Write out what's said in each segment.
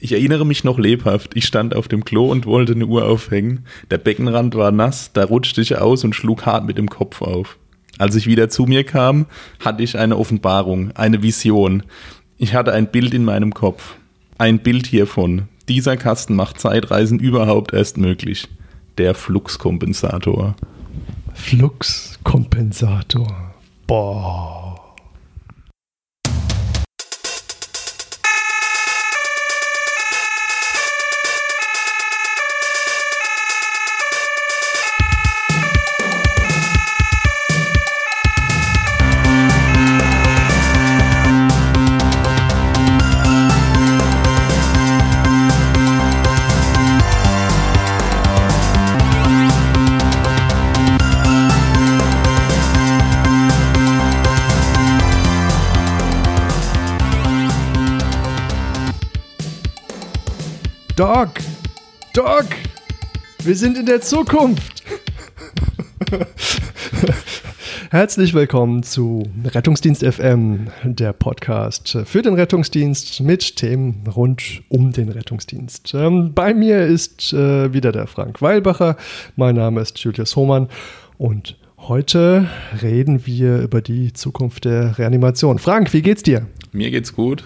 Ich erinnere mich noch lebhaft. Ich stand auf dem Klo und wollte eine Uhr aufhängen. Der Beckenrand war nass, da rutschte ich aus und schlug hart mit dem Kopf auf. Als ich wieder zu mir kam, hatte ich eine Offenbarung, eine Vision. Ich hatte ein Bild in meinem Kopf. Ein Bild hiervon. Dieser Kasten macht Zeitreisen überhaupt erst möglich. Der Fluxkompensator. Fluxkompensator. Boah. Doc! Wir sind in der Zukunft! Herzlich willkommen zu Rettungsdienst FM, der Podcast für den Rettungsdienst mit Themen rund um den Rettungsdienst. Ähm, bei mir ist äh, wieder der Frank Weilbacher. Mein Name ist Julius Hohmann und heute reden wir über die Zukunft der Reanimation. Frank, wie geht's dir? Mir geht's gut.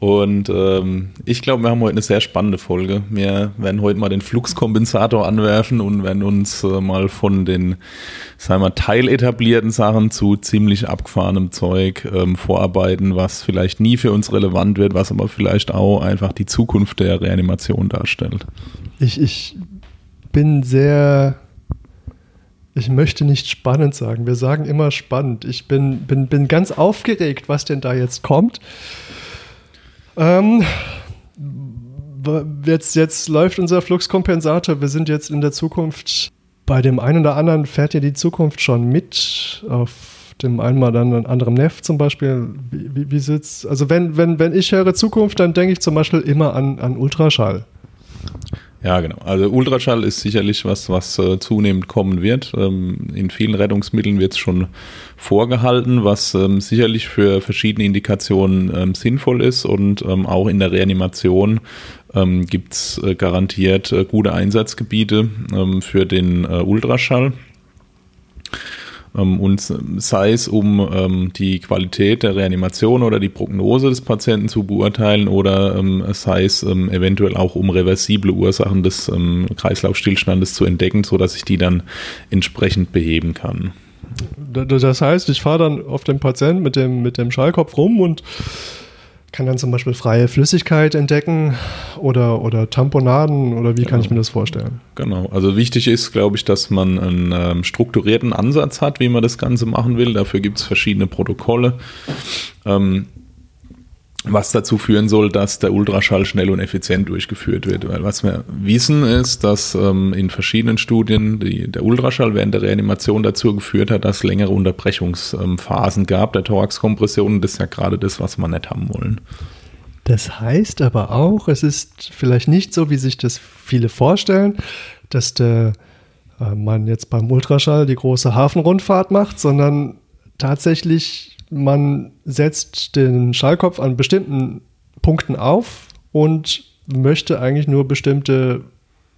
Und ähm, ich glaube, wir haben heute eine sehr spannende Folge. Wir werden heute mal den Fluxkompensator anwerfen und werden uns äh, mal von den, sagen wir, teiletablierten Sachen zu ziemlich abgefahrenem Zeug ähm, vorarbeiten, was vielleicht nie für uns relevant wird, was aber vielleicht auch einfach die Zukunft der Reanimation darstellt. Ich, ich bin sehr ich möchte nicht spannend sagen. Wir sagen immer spannend. Ich bin, bin, bin ganz aufgeregt, was denn da jetzt kommt. Ähm, jetzt, jetzt läuft unser Fluxkompensator. Wir sind jetzt in der Zukunft. Bei dem einen oder anderen fährt ja die Zukunft schon mit. Auf dem einen ein anderem Neff zum Beispiel. Wie, wie, wie sitzt, also wenn, wenn, wenn ich höre Zukunft, dann denke ich zum Beispiel immer an, an Ultraschall. Ja, genau. Also Ultraschall ist sicherlich was, was äh, zunehmend kommen wird. Ähm, in vielen Rettungsmitteln wird es schon vorgehalten, was ähm, sicherlich für verschiedene Indikationen ähm, sinnvoll ist und ähm, auch in der Reanimation ähm, gibt es äh, garantiert äh, gute Einsatzgebiete ähm, für den äh, Ultraschall. Ähm, und sei es um ähm, die Qualität der Reanimation oder die Prognose des Patienten zu beurteilen oder ähm, sei es eventuell auch um reversible Ursachen des Kreislaufstillstandes zu entdecken, sodass ich die dann entsprechend beheben kann. Das heißt, ich fahre dann auf den Patienten mit dem, mit dem Schallkopf rum und kann dann zum Beispiel freie Flüssigkeit entdecken oder, oder Tamponaden oder wie kann ich mir das vorstellen? Genau, also wichtig ist, glaube ich, dass man einen ähm, strukturierten Ansatz hat, wie man das Ganze machen will. Dafür gibt es verschiedene Protokolle. Ähm, was dazu führen soll, dass der Ultraschall schnell und effizient durchgeführt wird. Weil was wir wissen ist, dass ähm, in verschiedenen Studien die, der Ultraschall während der Reanimation dazu geführt hat, dass es längere Unterbrechungsphasen gab der Thoraxkompression. Das ist ja gerade das, was wir nicht haben wollen. Das heißt aber auch, es ist vielleicht nicht so, wie sich das viele vorstellen, dass der äh, man jetzt beim Ultraschall die große Hafenrundfahrt macht, sondern tatsächlich man setzt den Schallkopf an bestimmten Punkten auf und möchte eigentlich nur bestimmte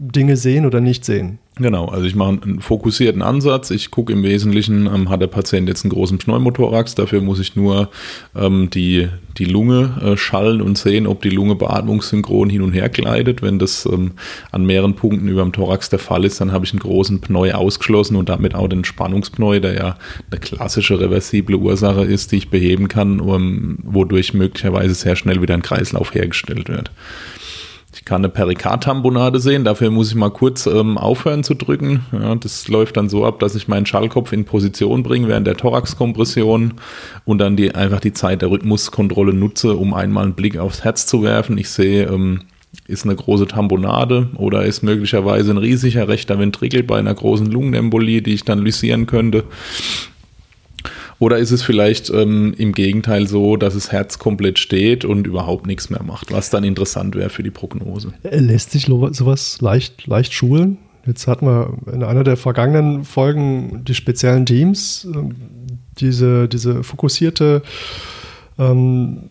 Dinge sehen oder nicht sehen. Genau, also ich mache einen fokussierten Ansatz. Ich gucke im Wesentlichen, ähm, hat der Patient jetzt einen großen Pneumothorax, dafür muss ich nur ähm, die, die Lunge äh, schallen und sehen, ob die Lunge beatmungssynchron hin und her gleitet. Wenn das ähm, an mehreren Punkten über dem Thorax der Fall ist, dann habe ich einen großen Pneu ausgeschlossen und damit auch den Spannungspneu, der ja eine klassische reversible Ursache ist, die ich beheben kann, wodurch möglicherweise sehr schnell wieder ein Kreislauf hergestellt wird. Ich kann eine Perikardtamponade sehen, dafür muss ich mal kurz ähm, aufhören zu drücken. Ja, das läuft dann so ab, dass ich meinen Schallkopf in Position bringe während der Thoraxkompression und dann die, einfach die Zeit der Rhythmuskontrolle nutze, um einmal einen Blick aufs Herz zu werfen. Ich sehe, ähm, ist eine große Tamponade oder ist möglicherweise ein riesiger rechter Ventrikel bei einer großen Lungenembolie, die ich dann lysieren könnte. Oder ist es vielleicht ähm, im Gegenteil so, dass das Herz komplett steht und überhaupt nichts mehr macht, was dann interessant wäre für die Prognose? Äh, lässt sich sowas leicht, leicht schulen? Jetzt hatten wir in einer der vergangenen Folgen die speziellen Teams, ähm, diese, diese fokussierte ähm,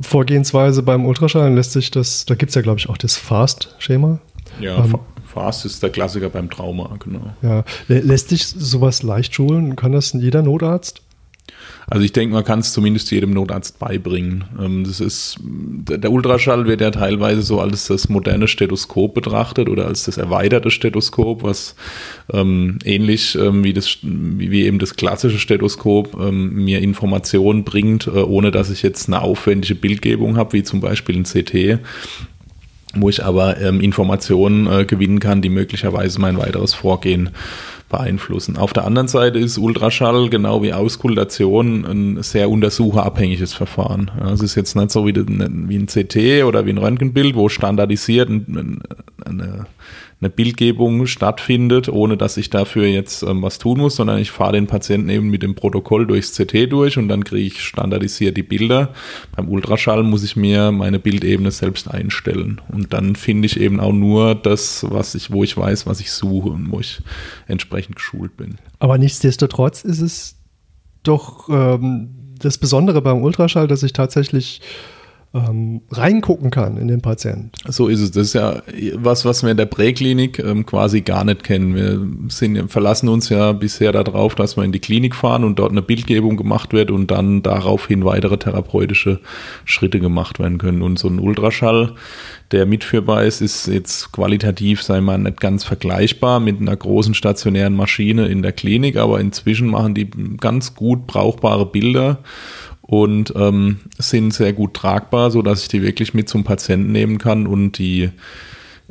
Vorgehensweise beim Ultraschallen lässt sich das, da gibt es ja, glaube ich, auch das Fast-Schema. Ja, ähm, Fast ist der Klassiker beim Trauma, genau. Ja, lässt sich sowas leicht schulen? Kann das jeder Notarzt? Also ich denke, man kann es zumindest jedem Notarzt beibringen. Ähm, das ist, der Ultraschall wird ja teilweise so als das moderne Stethoskop betrachtet oder als das erweiterte Stethoskop, was ähm, ähnlich ähm, wie, das, wie eben das klassische Stethoskop ähm, mir Informationen bringt, äh, ohne dass ich jetzt eine aufwendige Bildgebung habe, wie zum Beispiel ein CT wo ich aber ähm, Informationen äh, gewinnen kann, die möglicherweise mein weiteres Vorgehen beeinflussen. Auf der anderen Seite ist Ultraschall genau wie Auskultation ein sehr untersucherabhängiges Verfahren. Es ist jetzt nicht so wie ein CT oder wie ein Röntgenbild, wo standardisiert eine eine Bildgebung stattfindet, ohne dass ich dafür jetzt ähm, was tun muss, sondern ich fahre den Patienten eben mit dem Protokoll durchs CT durch und dann kriege ich standardisiert die Bilder. Beim Ultraschall muss ich mir meine Bildebene selbst einstellen und dann finde ich eben auch nur das, was ich, wo ich weiß, was ich suche und wo ich entsprechend geschult bin. Aber nichtsdestotrotz ist es doch ähm, das Besondere beim Ultraschall, dass ich tatsächlich ähm, reingucken kann in den Patienten. So ist es. Das ist ja was, was wir in der Präklinik ähm, quasi gar nicht kennen. Wir sind, verlassen uns ja bisher darauf, dass wir in die Klinik fahren und dort eine Bildgebung gemacht wird und dann daraufhin weitere therapeutische Schritte gemacht werden können. Und so ein Ultraschall, der mitführbar ist, ist jetzt qualitativ, sei mal, nicht ganz vergleichbar mit einer großen stationären Maschine in der Klinik, aber inzwischen machen die ganz gut brauchbare Bilder und ähm, sind sehr gut tragbar, so dass ich die wirklich mit zum Patienten nehmen kann und die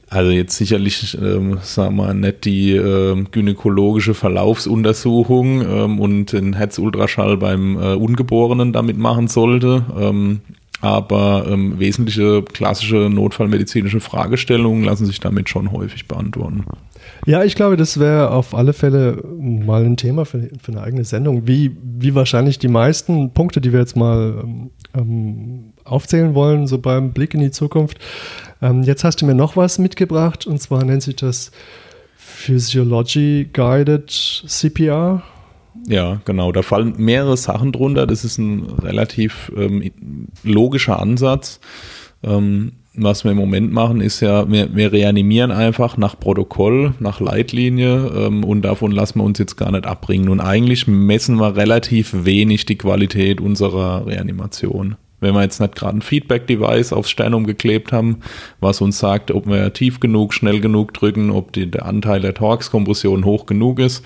also jetzt sicherlich, ähm, sagen wir nicht die äh, gynäkologische Verlaufsuntersuchung ähm, und den Herzultraschall beim äh, Ungeborenen damit machen sollte, ähm, aber ähm, wesentliche klassische notfallmedizinische Fragestellungen lassen sich damit schon häufig beantworten. Ja, ich glaube, das wäre auf alle Fälle mal ein Thema für, für, eine eigene Sendung, wie, wie wahrscheinlich die meisten Punkte, die wir jetzt mal ähm, aufzählen wollen, so beim Blick in die Zukunft. Ähm, jetzt hast du mir noch was mitgebracht und zwar nennt sich das Physiology Guided CPR. Ja, genau. Da fallen mehrere Sachen drunter. Das ist ein relativ ähm, logischer Ansatz. Ähm, was wir im Moment machen, ist ja, wir, wir reanimieren einfach nach Protokoll, nach Leitlinie ähm, und davon lassen wir uns jetzt gar nicht abbringen. Und eigentlich messen wir relativ wenig die Qualität unserer Reanimation. Wenn wir jetzt nicht gerade ein Feedback-Device aufs Sternum geklebt haben, was uns sagt, ob wir tief genug, schnell genug drücken, ob die, der Anteil der Thorax-Kompression hoch genug ist,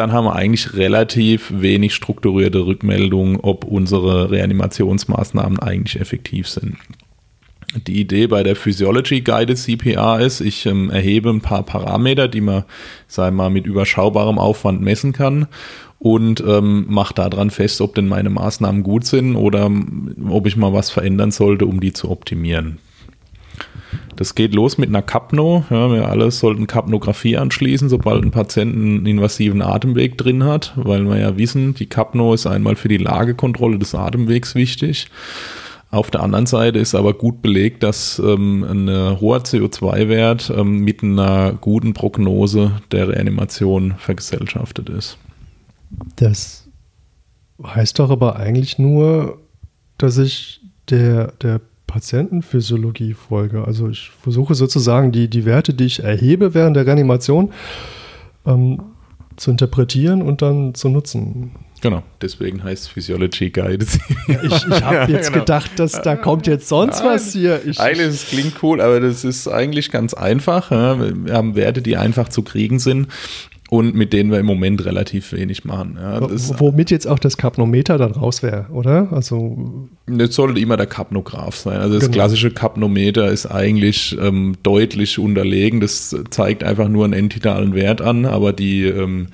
dann haben wir eigentlich relativ wenig strukturierte Rückmeldungen, ob unsere Reanimationsmaßnahmen eigentlich effektiv sind. Die Idee bei der Physiology Guided CPR ist, ich ähm, erhebe ein paar Parameter, die man, sei mal, mit überschaubarem Aufwand messen kann und ähm, mache daran fest, ob denn meine Maßnahmen gut sind oder ähm, ob ich mal was verändern sollte, um die zu optimieren. Das geht los mit einer Kapno. Ja, wir alle sollten Kapnographie anschließen, sobald ein Patient einen invasiven Atemweg drin hat, weil wir ja wissen, die Kapno ist einmal für die Lagekontrolle des Atemwegs wichtig. Auf der anderen Seite ist aber gut belegt, dass ähm, ein hoher CO2-Wert ähm, mit einer guten Prognose der Reanimation vergesellschaftet ist. Das heißt doch aber eigentlich nur, dass ich der, der Patientenphysiologie folge. Also ich versuche sozusagen die, die Werte, die ich erhebe während der Reanimation, ähm, zu interpretieren und dann zu nutzen. Genau, deswegen heißt Physiology Guide. Ja, ich, ich habe jetzt genau. gedacht, dass da kommt jetzt sonst Nein, was hier. Ich, eigentlich es klingt cool, aber das ist eigentlich ganz einfach. Wir haben Werte, die einfach zu kriegen sind und mit denen wir im Moment relativ wenig machen. Ja, Womit jetzt auch das Kapnometer dann raus wäre, oder? Also das sollte immer der Kapnograph sein. Also das genau. klassische Kapnometer ist eigentlich ähm, deutlich unterlegen. Das zeigt einfach nur einen entitalen Wert an, aber die, ähm,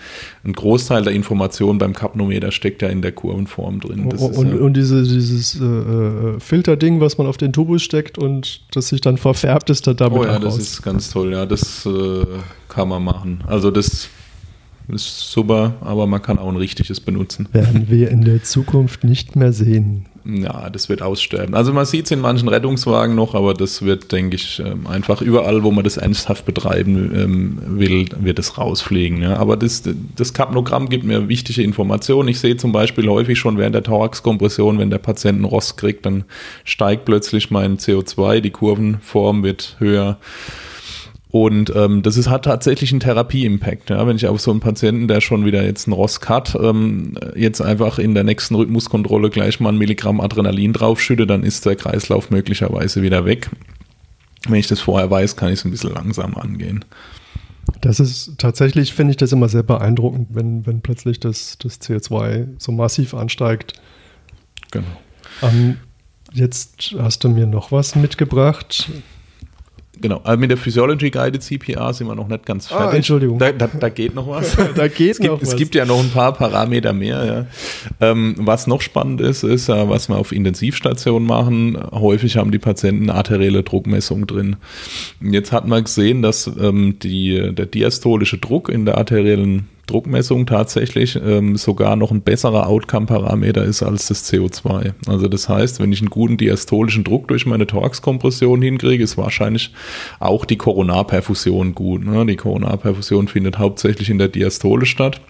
ein Großteil der Informationen beim Kapnometer steckt ja in der Kurvenform drin. Das und, ja und diese, dieses äh, äh, Filterding, was man auf den Tubus steckt und das sich dann verfärbt, ist da damit Oh ja, das raus. ist ganz toll. Ja, das äh, kann man machen. Also das ist super, aber man kann auch ein richtiges benutzen. Werden wir in der Zukunft nicht mehr sehen. Ja, das wird aussterben. Also man sieht es in manchen Rettungswagen noch, aber das wird, denke ich, ähm, einfach überall, wo man das ernsthaft betreiben ähm, will, wird es rausfliegen. Aber das, das Kapnogramm gibt mir wichtige Informationen. Ich sehe zum Beispiel häufig schon während der Thoraxkompression, wenn der Patient einen Rost kriegt, dann steigt plötzlich mein CO2, die Kurvenform wird höher. Und ähm, das ist, hat tatsächlich einen Therapie-Impact. Ja? Wenn ich auf so einen Patienten, der schon wieder jetzt einen Rosk hat, ähm, jetzt einfach in der nächsten Rhythmuskontrolle gleich mal ein Milligramm Adrenalin draufschütte, dann ist der Kreislauf möglicherweise wieder weg. Wenn ich das vorher weiß, kann ich es ein bisschen langsam angehen. Das ist tatsächlich, finde ich das immer sehr beeindruckend, wenn, wenn plötzlich das, das CO2 so massiv ansteigt. Genau. Ähm, jetzt hast du mir noch was mitgebracht. Genau, also mit der Physiology Guided CPR sind wir noch nicht ganz ah, fertig. Ah, Entschuldigung. Da, da, da, geht noch was. da geht es gibt, noch was. Es gibt ja noch ein paar Parameter mehr. Ja. Ähm, was noch spannend ist, ist, äh, was wir auf Intensivstationen machen. Häufig haben die Patienten arterielle Druckmessung drin. Jetzt hat man gesehen, dass ähm, die, der diastolische Druck in der arteriellen Druckmessung tatsächlich ähm, sogar noch ein besserer Outcome-Parameter ist als das CO2. Also das heißt, wenn ich einen guten diastolischen Druck durch meine Thoraxkompression hinkriege, ist wahrscheinlich auch die Koronarperfusion gut. Ne? Die Koronarperfusion findet hauptsächlich in der Diastole statt.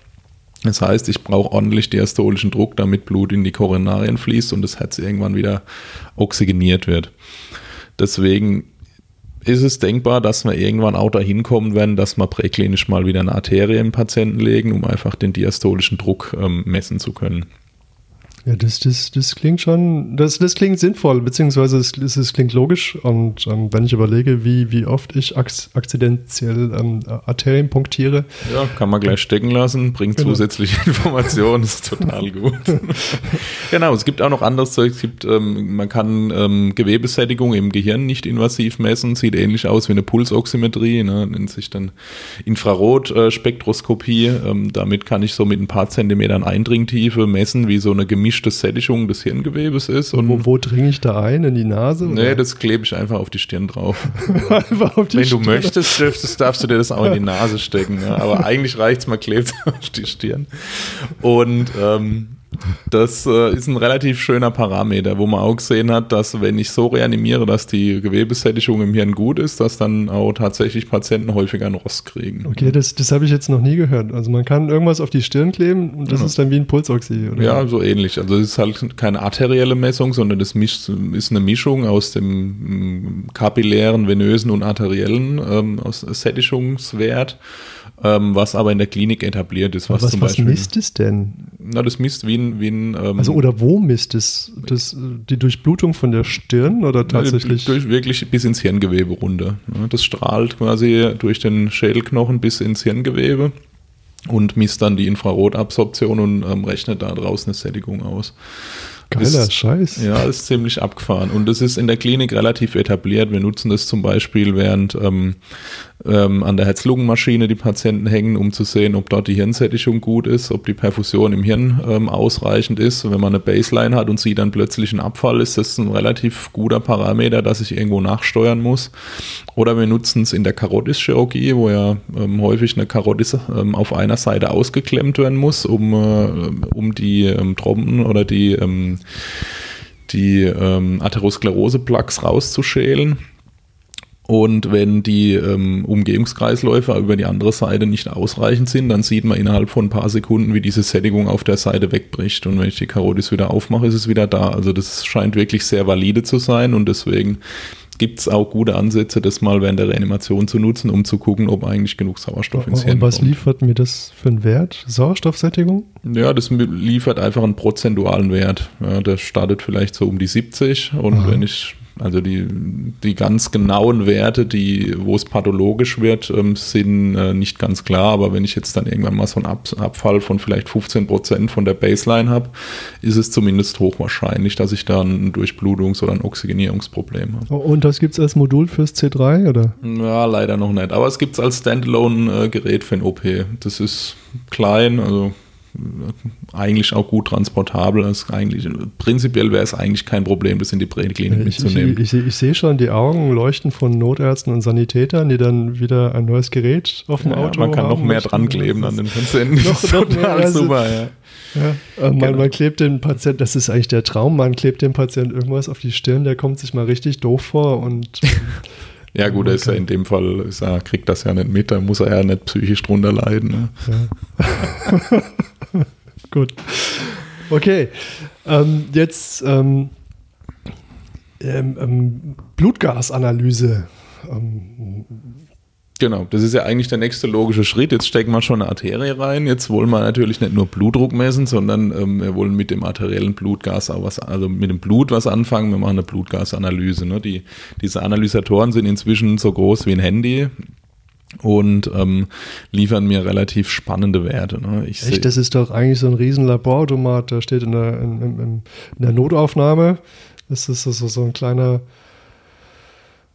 Das heißt, ich brauche ordentlich diastolischen Druck, damit Blut in die Koronarien fließt und das Herz irgendwann wieder oxygeniert wird. Deswegen ist es denkbar, dass wir irgendwann auch dahin kommen werden, dass wir präklinisch mal wieder eine Arterie im Patienten legen, um einfach den diastolischen Druck ähm, messen zu können. Ja, das, das, das klingt schon, das, das klingt sinnvoll, beziehungsweise es, es klingt logisch. Und ähm, wenn ich überlege, wie, wie oft ich akzidentiell ähm, Arterien punktiere. Ja, kann man gleich stecken lassen, bringt genau. zusätzliche Informationen, ist total gut. genau, es gibt auch noch anderes Zeug. Es gibt, ähm, man kann ähm, Gewebesättigung im Gehirn nicht invasiv messen, sieht ähnlich aus wie eine Pulsoximetrie, ne, nennt sich dann Infrarotspektroskopie. Ähm, damit kann ich so mit ein paar Zentimetern Eindringtiefe messen, wie so eine gemischte gemischte Sättigung des Hirngewebes ist. Und wo, wo dringe ich da ein? In die Nase? Oder? Nee, das klebe ich einfach auf die Stirn drauf. einfach auf die Wenn Stirn. du möchtest, dürftest, darfst du dir das auch in die Nase stecken. Ja. Aber eigentlich reicht es, man klebt auf die Stirn. Und ähm, das äh, ist ein relativ schöner Parameter, wo man auch gesehen hat, dass wenn ich so reanimiere, dass die Gewebesättigung im Hirn gut ist, dass dann auch tatsächlich Patienten häufiger einen Rost kriegen. Okay, das, das habe ich jetzt noch nie gehört. Also man kann irgendwas auf die Stirn kleben und das genau. ist dann wie ein Pulsoxy, oder? Ja, so ähnlich. Also es ist halt keine arterielle Messung, sondern das ist eine Mischung aus dem mm, kapillären, venösen und arteriellen ähm, aus Sättigungswert ähm, was aber in der Klinik etabliert ist. Was, was, zum Beispiel, was misst es denn? Na, das misst wie ein. Wie ein ähm, also, oder wo misst es? Das, die Durchblutung von der Stirn oder tatsächlich? Durch, wirklich bis ins Hirngewebe runter. Das strahlt quasi durch den Schädelknochen bis ins Hirngewebe und misst dann die Infrarotabsorption und ähm, rechnet da draußen eine Sättigung aus. Geiler ist, Scheiß. Ja, ist ziemlich abgefahren. Und das ist in der Klinik relativ etabliert. Wir nutzen das zum Beispiel, während ähm, ähm, an der Herz-Lungen-Maschine die Patienten hängen, um zu sehen, ob dort die Hirnsättigung gut ist, ob die Perfusion im Hirn ähm, ausreichend ist. Wenn man eine Baseline hat und sieht dann plötzlich einen Abfall, ist das ein relativ guter Parameter, dass ich irgendwo nachsteuern muss. Oder wir nutzen es in der Karotis-Chirurgie, wo ja ähm, häufig eine Karotis ähm, auf einer Seite ausgeklemmt werden muss, um, äh, um die ähm, Trompen oder die, die ähm, Atherosklerose-Plaques rauszuschälen. Und wenn die ähm, Umgehungskreisläufe über die andere Seite nicht ausreichend sind, dann sieht man innerhalb von ein paar Sekunden, wie diese Sättigung auf der Seite wegbricht. Und wenn ich die Karotis wieder aufmache, ist es wieder da. Also das scheint wirklich sehr valide zu sein und deswegen gibt es auch gute Ansätze, das mal während der Reanimation zu nutzen, um zu gucken, ob eigentlich genug Sauerstoff ins Hirn kommt. Und was liefert mir das für einen Wert? Sauerstoffsättigung? Ja, das liefert einfach einen prozentualen Wert. Ja, der startet vielleicht so um die 70 und Aha. wenn ich also die, die ganz genauen Werte, die, wo es pathologisch wird, ähm, sind äh, nicht ganz klar. Aber wenn ich jetzt dann irgendwann mal so einen Ab Abfall von vielleicht 15 Prozent von der Baseline habe, ist es zumindest hochwahrscheinlich, dass ich dann ein Durchblutungs- oder ein Oxygenierungsproblem habe. Und das gibt es als Modul fürs C3, oder? Ja, leider noch nicht. Aber es gibt es als Standalone-Gerät für ein OP. Das ist klein, also eigentlich auch gut transportabel. Das eigentlich, prinzipiell wäre es eigentlich kein Problem, das in die Präklinik mitzunehmen. Ich, ich, ich, sehe schon die Augen leuchten von Notärzten und Sanitätern, die dann wieder ein neues Gerät auf dem ja, Auto haben. Man kann noch mehr dran kleben an den Patienten. noch, noch mehr, also, super, ja. Ja, äh, man, genau. man, klebt den Patienten, das ist eigentlich der Traum, man klebt dem Patienten irgendwas auf die Stirn, der kommt sich mal richtig doof vor und Ja, gut, er ist ja in dem Fall, ist er, kriegt das ja nicht mit, da muss er ja nicht psychisch drunter leiden. Ne? Ja. gut. Okay. Ähm, jetzt ähm, ähm, ähm Blutgasanalyse. Genau, das ist ja eigentlich der nächste logische Schritt. Jetzt stecken wir schon eine Arterie rein. Jetzt wollen wir natürlich nicht nur Blutdruck messen, sondern ähm, wir wollen mit dem arteriellen Blutgas auch was, also mit dem Blut was anfangen. Wir machen eine Blutgasanalyse. Ne? Die, diese Analysatoren sind inzwischen so groß wie ein Handy und ähm, liefern mir relativ spannende Werte. Ne? Ich Echt, das ist doch eigentlich so ein riesen Laborautomat, der steht in der, in, in, in der Notaufnahme. Das ist so, so ein kleiner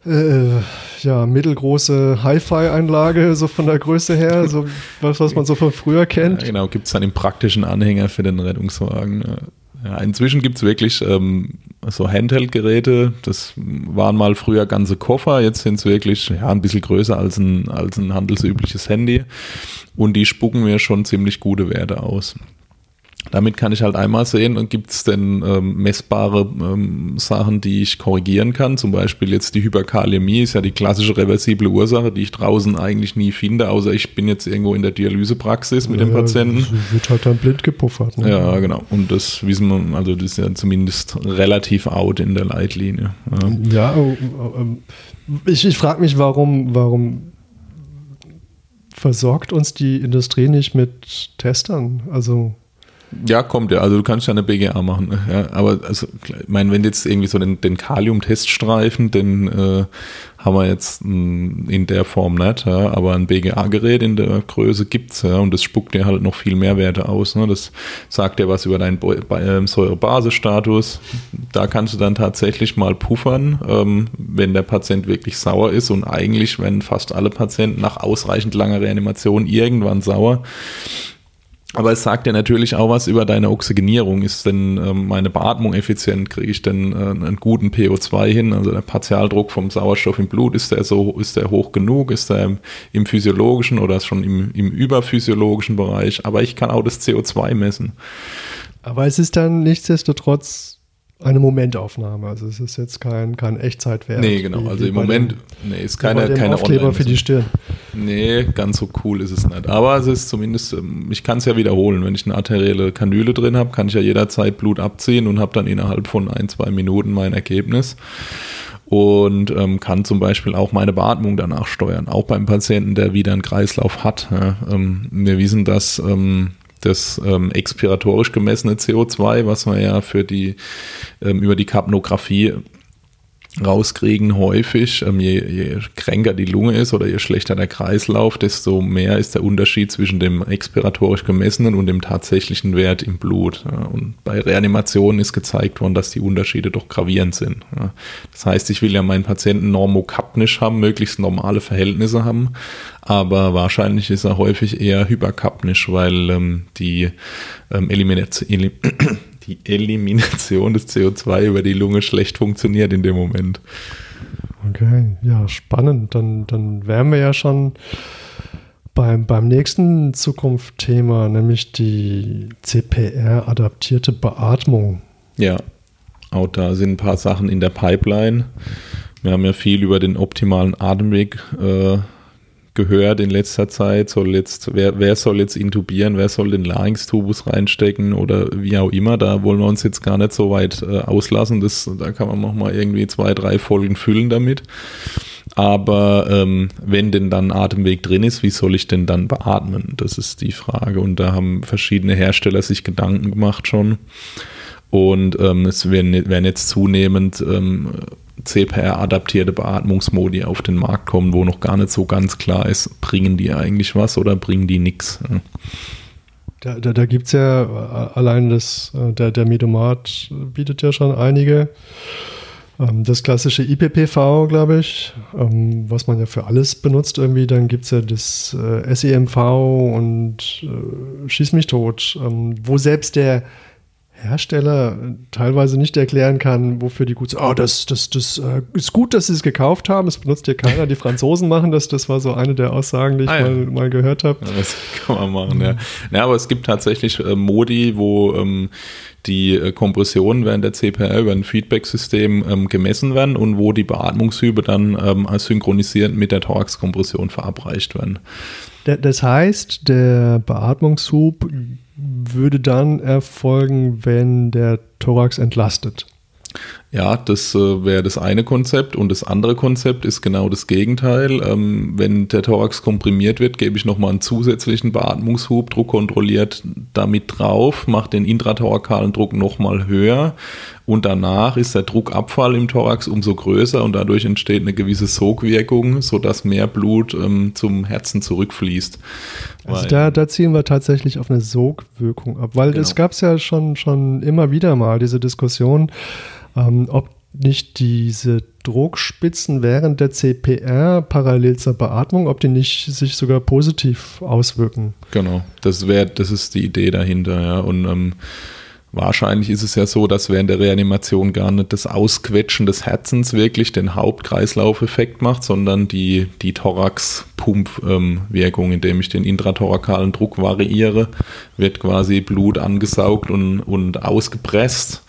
äh, ja, mittelgroße Hi-Fi-Einlage, so von der Größe her, so was, was man so von früher kennt. Ja, genau, gibt es dann im praktischen Anhänger für den Rettungswagen. Ja, inzwischen gibt es wirklich ähm, so Handheld-Geräte, das waren mal früher ganze Koffer, jetzt sind es wirklich ja, ein bisschen größer als ein, als ein handelsübliches Handy und die spucken mir schon ziemlich gute Werte aus. Damit kann ich halt einmal sehen, gibt es denn ähm, messbare ähm, Sachen, die ich korrigieren kann. Zum Beispiel jetzt die Hyperkaliämie ist ja die klassische reversible Ursache, die ich draußen eigentlich nie finde, außer ich bin jetzt irgendwo in der Dialysepraxis mit ja, dem Patienten. Wird halt dann blind gepuffert. Ne? Ja, genau. Und das wissen wir, also das ist ja zumindest relativ out in der Leitlinie. Ja, ja oh, oh, ähm, ich, ich frage mich, warum, warum versorgt uns die Industrie nicht mit Testern? Also ja, kommt ja. Also du kannst ja eine BGA machen. Ne? Ja, aber also, ich meine, wenn jetzt irgendwie so den, den Kalium-Teststreifen, den äh, haben wir jetzt mh, in der Form nicht, ja, aber ein BGA-Gerät in der Größe gibt's ja und das spuckt dir halt noch viel mehr Werte aus. Ne? Das sagt dir was über deinen ähm, Säurebasisstatus. Da kannst du dann tatsächlich mal puffern, ähm, wenn der Patient wirklich sauer ist und eigentlich, wenn fast alle Patienten nach ausreichend langer Reanimation irgendwann sauer, aber es sagt ja natürlich auch was über deine Oxygenierung. Ist denn ähm, meine Beatmung effizient? Kriege ich denn äh, einen guten PO2 hin? Also der Partialdruck vom Sauerstoff im Blut, ist der so, ist der hoch genug? Ist der im, im physiologischen oder schon im, im überphysiologischen Bereich? Aber ich kann auch das CO2 messen. Aber es ist dann nichtsdestotrotz eine Momentaufnahme. Also es ist jetzt kein, kein Echtzeitwert. Nee, genau. also im Moment dem, nee, ist keine, keine Aufkleber Online für die Stirn. Nee, ganz so cool ist es nicht. Aber es ist zumindest, ähm, ich kann es ja wiederholen. Wenn ich eine arterielle Kanüle drin habe, kann ich ja jederzeit Blut abziehen und habe dann innerhalb von ein, zwei Minuten mein Ergebnis und ähm, kann zum Beispiel auch meine Beatmung danach steuern, auch beim Patienten, der wieder einen Kreislauf hat. Ja, ähm, wir wissen, dass ähm, das ähm, expiratorisch gemessene CO2, was man ja für die ähm, über die Kapnographie rauskriegen häufig, ähm, je, je kränker die Lunge ist oder je schlechter der Kreislauf, desto mehr ist der Unterschied zwischen dem expiratorisch gemessenen und dem tatsächlichen Wert im Blut. Ja. Und bei Reanimationen ist gezeigt worden, dass die Unterschiede doch gravierend sind. Ja. Das heißt, ich will ja meinen Patienten normokapnisch haben, möglichst normale Verhältnisse haben, aber wahrscheinlich ist er häufig eher hyperkapnisch, weil ähm, die ähm, Elimination die Elimination des CO2 über die Lunge schlecht funktioniert in dem Moment. Okay, ja, spannend. Dann, dann wären wir ja schon beim, beim nächsten Zukunftsthema, nämlich die CPR-adaptierte Beatmung. Ja, auch da sind ein paar Sachen in der Pipeline. Wir haben ja viel über den optimalen Atemweg äh, gehört in letzter Zeit, soll jetzt, wer, wer soll jetzt intubieren, wer soll den Larynx-Tubus reinstecken oder wie auch immer, da wollen wir uns jetzt gar nicht so weit äh, auslassen, das, da kann man noch mal irgendwie zwei, drei Folgen füllen damit. Aber ähm, wenn denn dann Atemweg drin ist, wie soll ich denn dann beatmen? Das ist die Frage. Und da haben verschiedene Hersteller sich Gedanken gemacht schon. Und ähm, es werden, werden, jetzt zunehmend ähm, CPR-adaptierte Beatmungsmodi auf den Markt kommen, wo noch gar nicht so ganz klar ist, bringen die eigentlich was oder bringen die nichts. Da, da, da gibt es ja äh, allein das, äh, der, der Midomat bietet ja schon einige. Ähm, das klassische IPPV, glaube ich, ähm, was man ja für alles benutzt irgendwie. Dann gibt es ja das äh, SEMV und Schieß mich tot, ähm, wo selbst der Hersteller teilweise nicht erklären kann, wofür die gut sind. Oh, das, das, das äh, ist gut, dass sie es gekauft haben. Es benutzt ja keiner. Die Franzosen machen das. Das war so eine der Aussagen, die ich ah, ja. mal, mal, gehört habe. Ja, das kann man machen, ja. Ja, aber es gibt tatsächlich äh, Modi, wo ähm, die äh, Kompressionen während der CPR über ein Feedback-System ähm, gemessen werden und wo die Beatmungshübe dann ähm, synchronisiert mit der Thorax-Kompression verabreicht werden. Das heißt, der Beatmungshub würde dann erfolgen, wenn der Thorax entlastet. Ja, das äh, wäre das eine Konzept und das andere Konzept ist genau das Gegenteil. Ähm, wenn der Thorax komprimiert wird, gebe ich nochmal einen zusätzlichen Beatmungshub, Druck kontrolliert damit drauf, mache den intrathorakalen Druck nochmal höher und danach ist der Druckabfall im Thorax umso größer und dadurch entsteht eine gewisse Sogwirkung, sodass mehr Blut ähm, zum Herzen zurückfließt. Also da, da, ziehen wir tatsächlich auf eine Sogwirkung ab, weil genau. gab es ja schon, schon immer wieder mal, diese Diskussion, ähm, ob nicht diese Druckspitzen während der CPR parallel zur Beatmung, ob die nicht sich sogar positiv auswirken. Genau, das wäre, das ist die Idee dahinter, ja. Und ähm, Wahrscheinlich ist es ja so, dass während der Reanimation gar nicht das Ausquetschen des Herzens wirklich den Hauptkreislaufeffekt macht, sondern die, die Thorax-Pump-Wirkung, indem ich den intrathorakalen Druck variiere, wird quasi Blut angesaugt und, und ausgepresst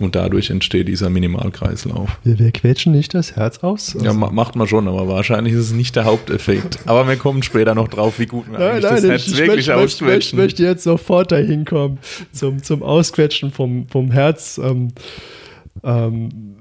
und dadurch entsteht dieser Minimalkreislauf. Wir, wir quetschen nicht das Herz aus? Also ja, macht man schon, aber wahrscheinlich ist es nicht der Haupteffekt. aber wir kommen später noch drauf, wie gut wir nein, nein, das Herz ich, wirklich möchte, ausquetschen. Ich möchte jetzt sofort dahin kommen, zum, zum Ausquetschen vom, vom Herz. Ähm, ähm,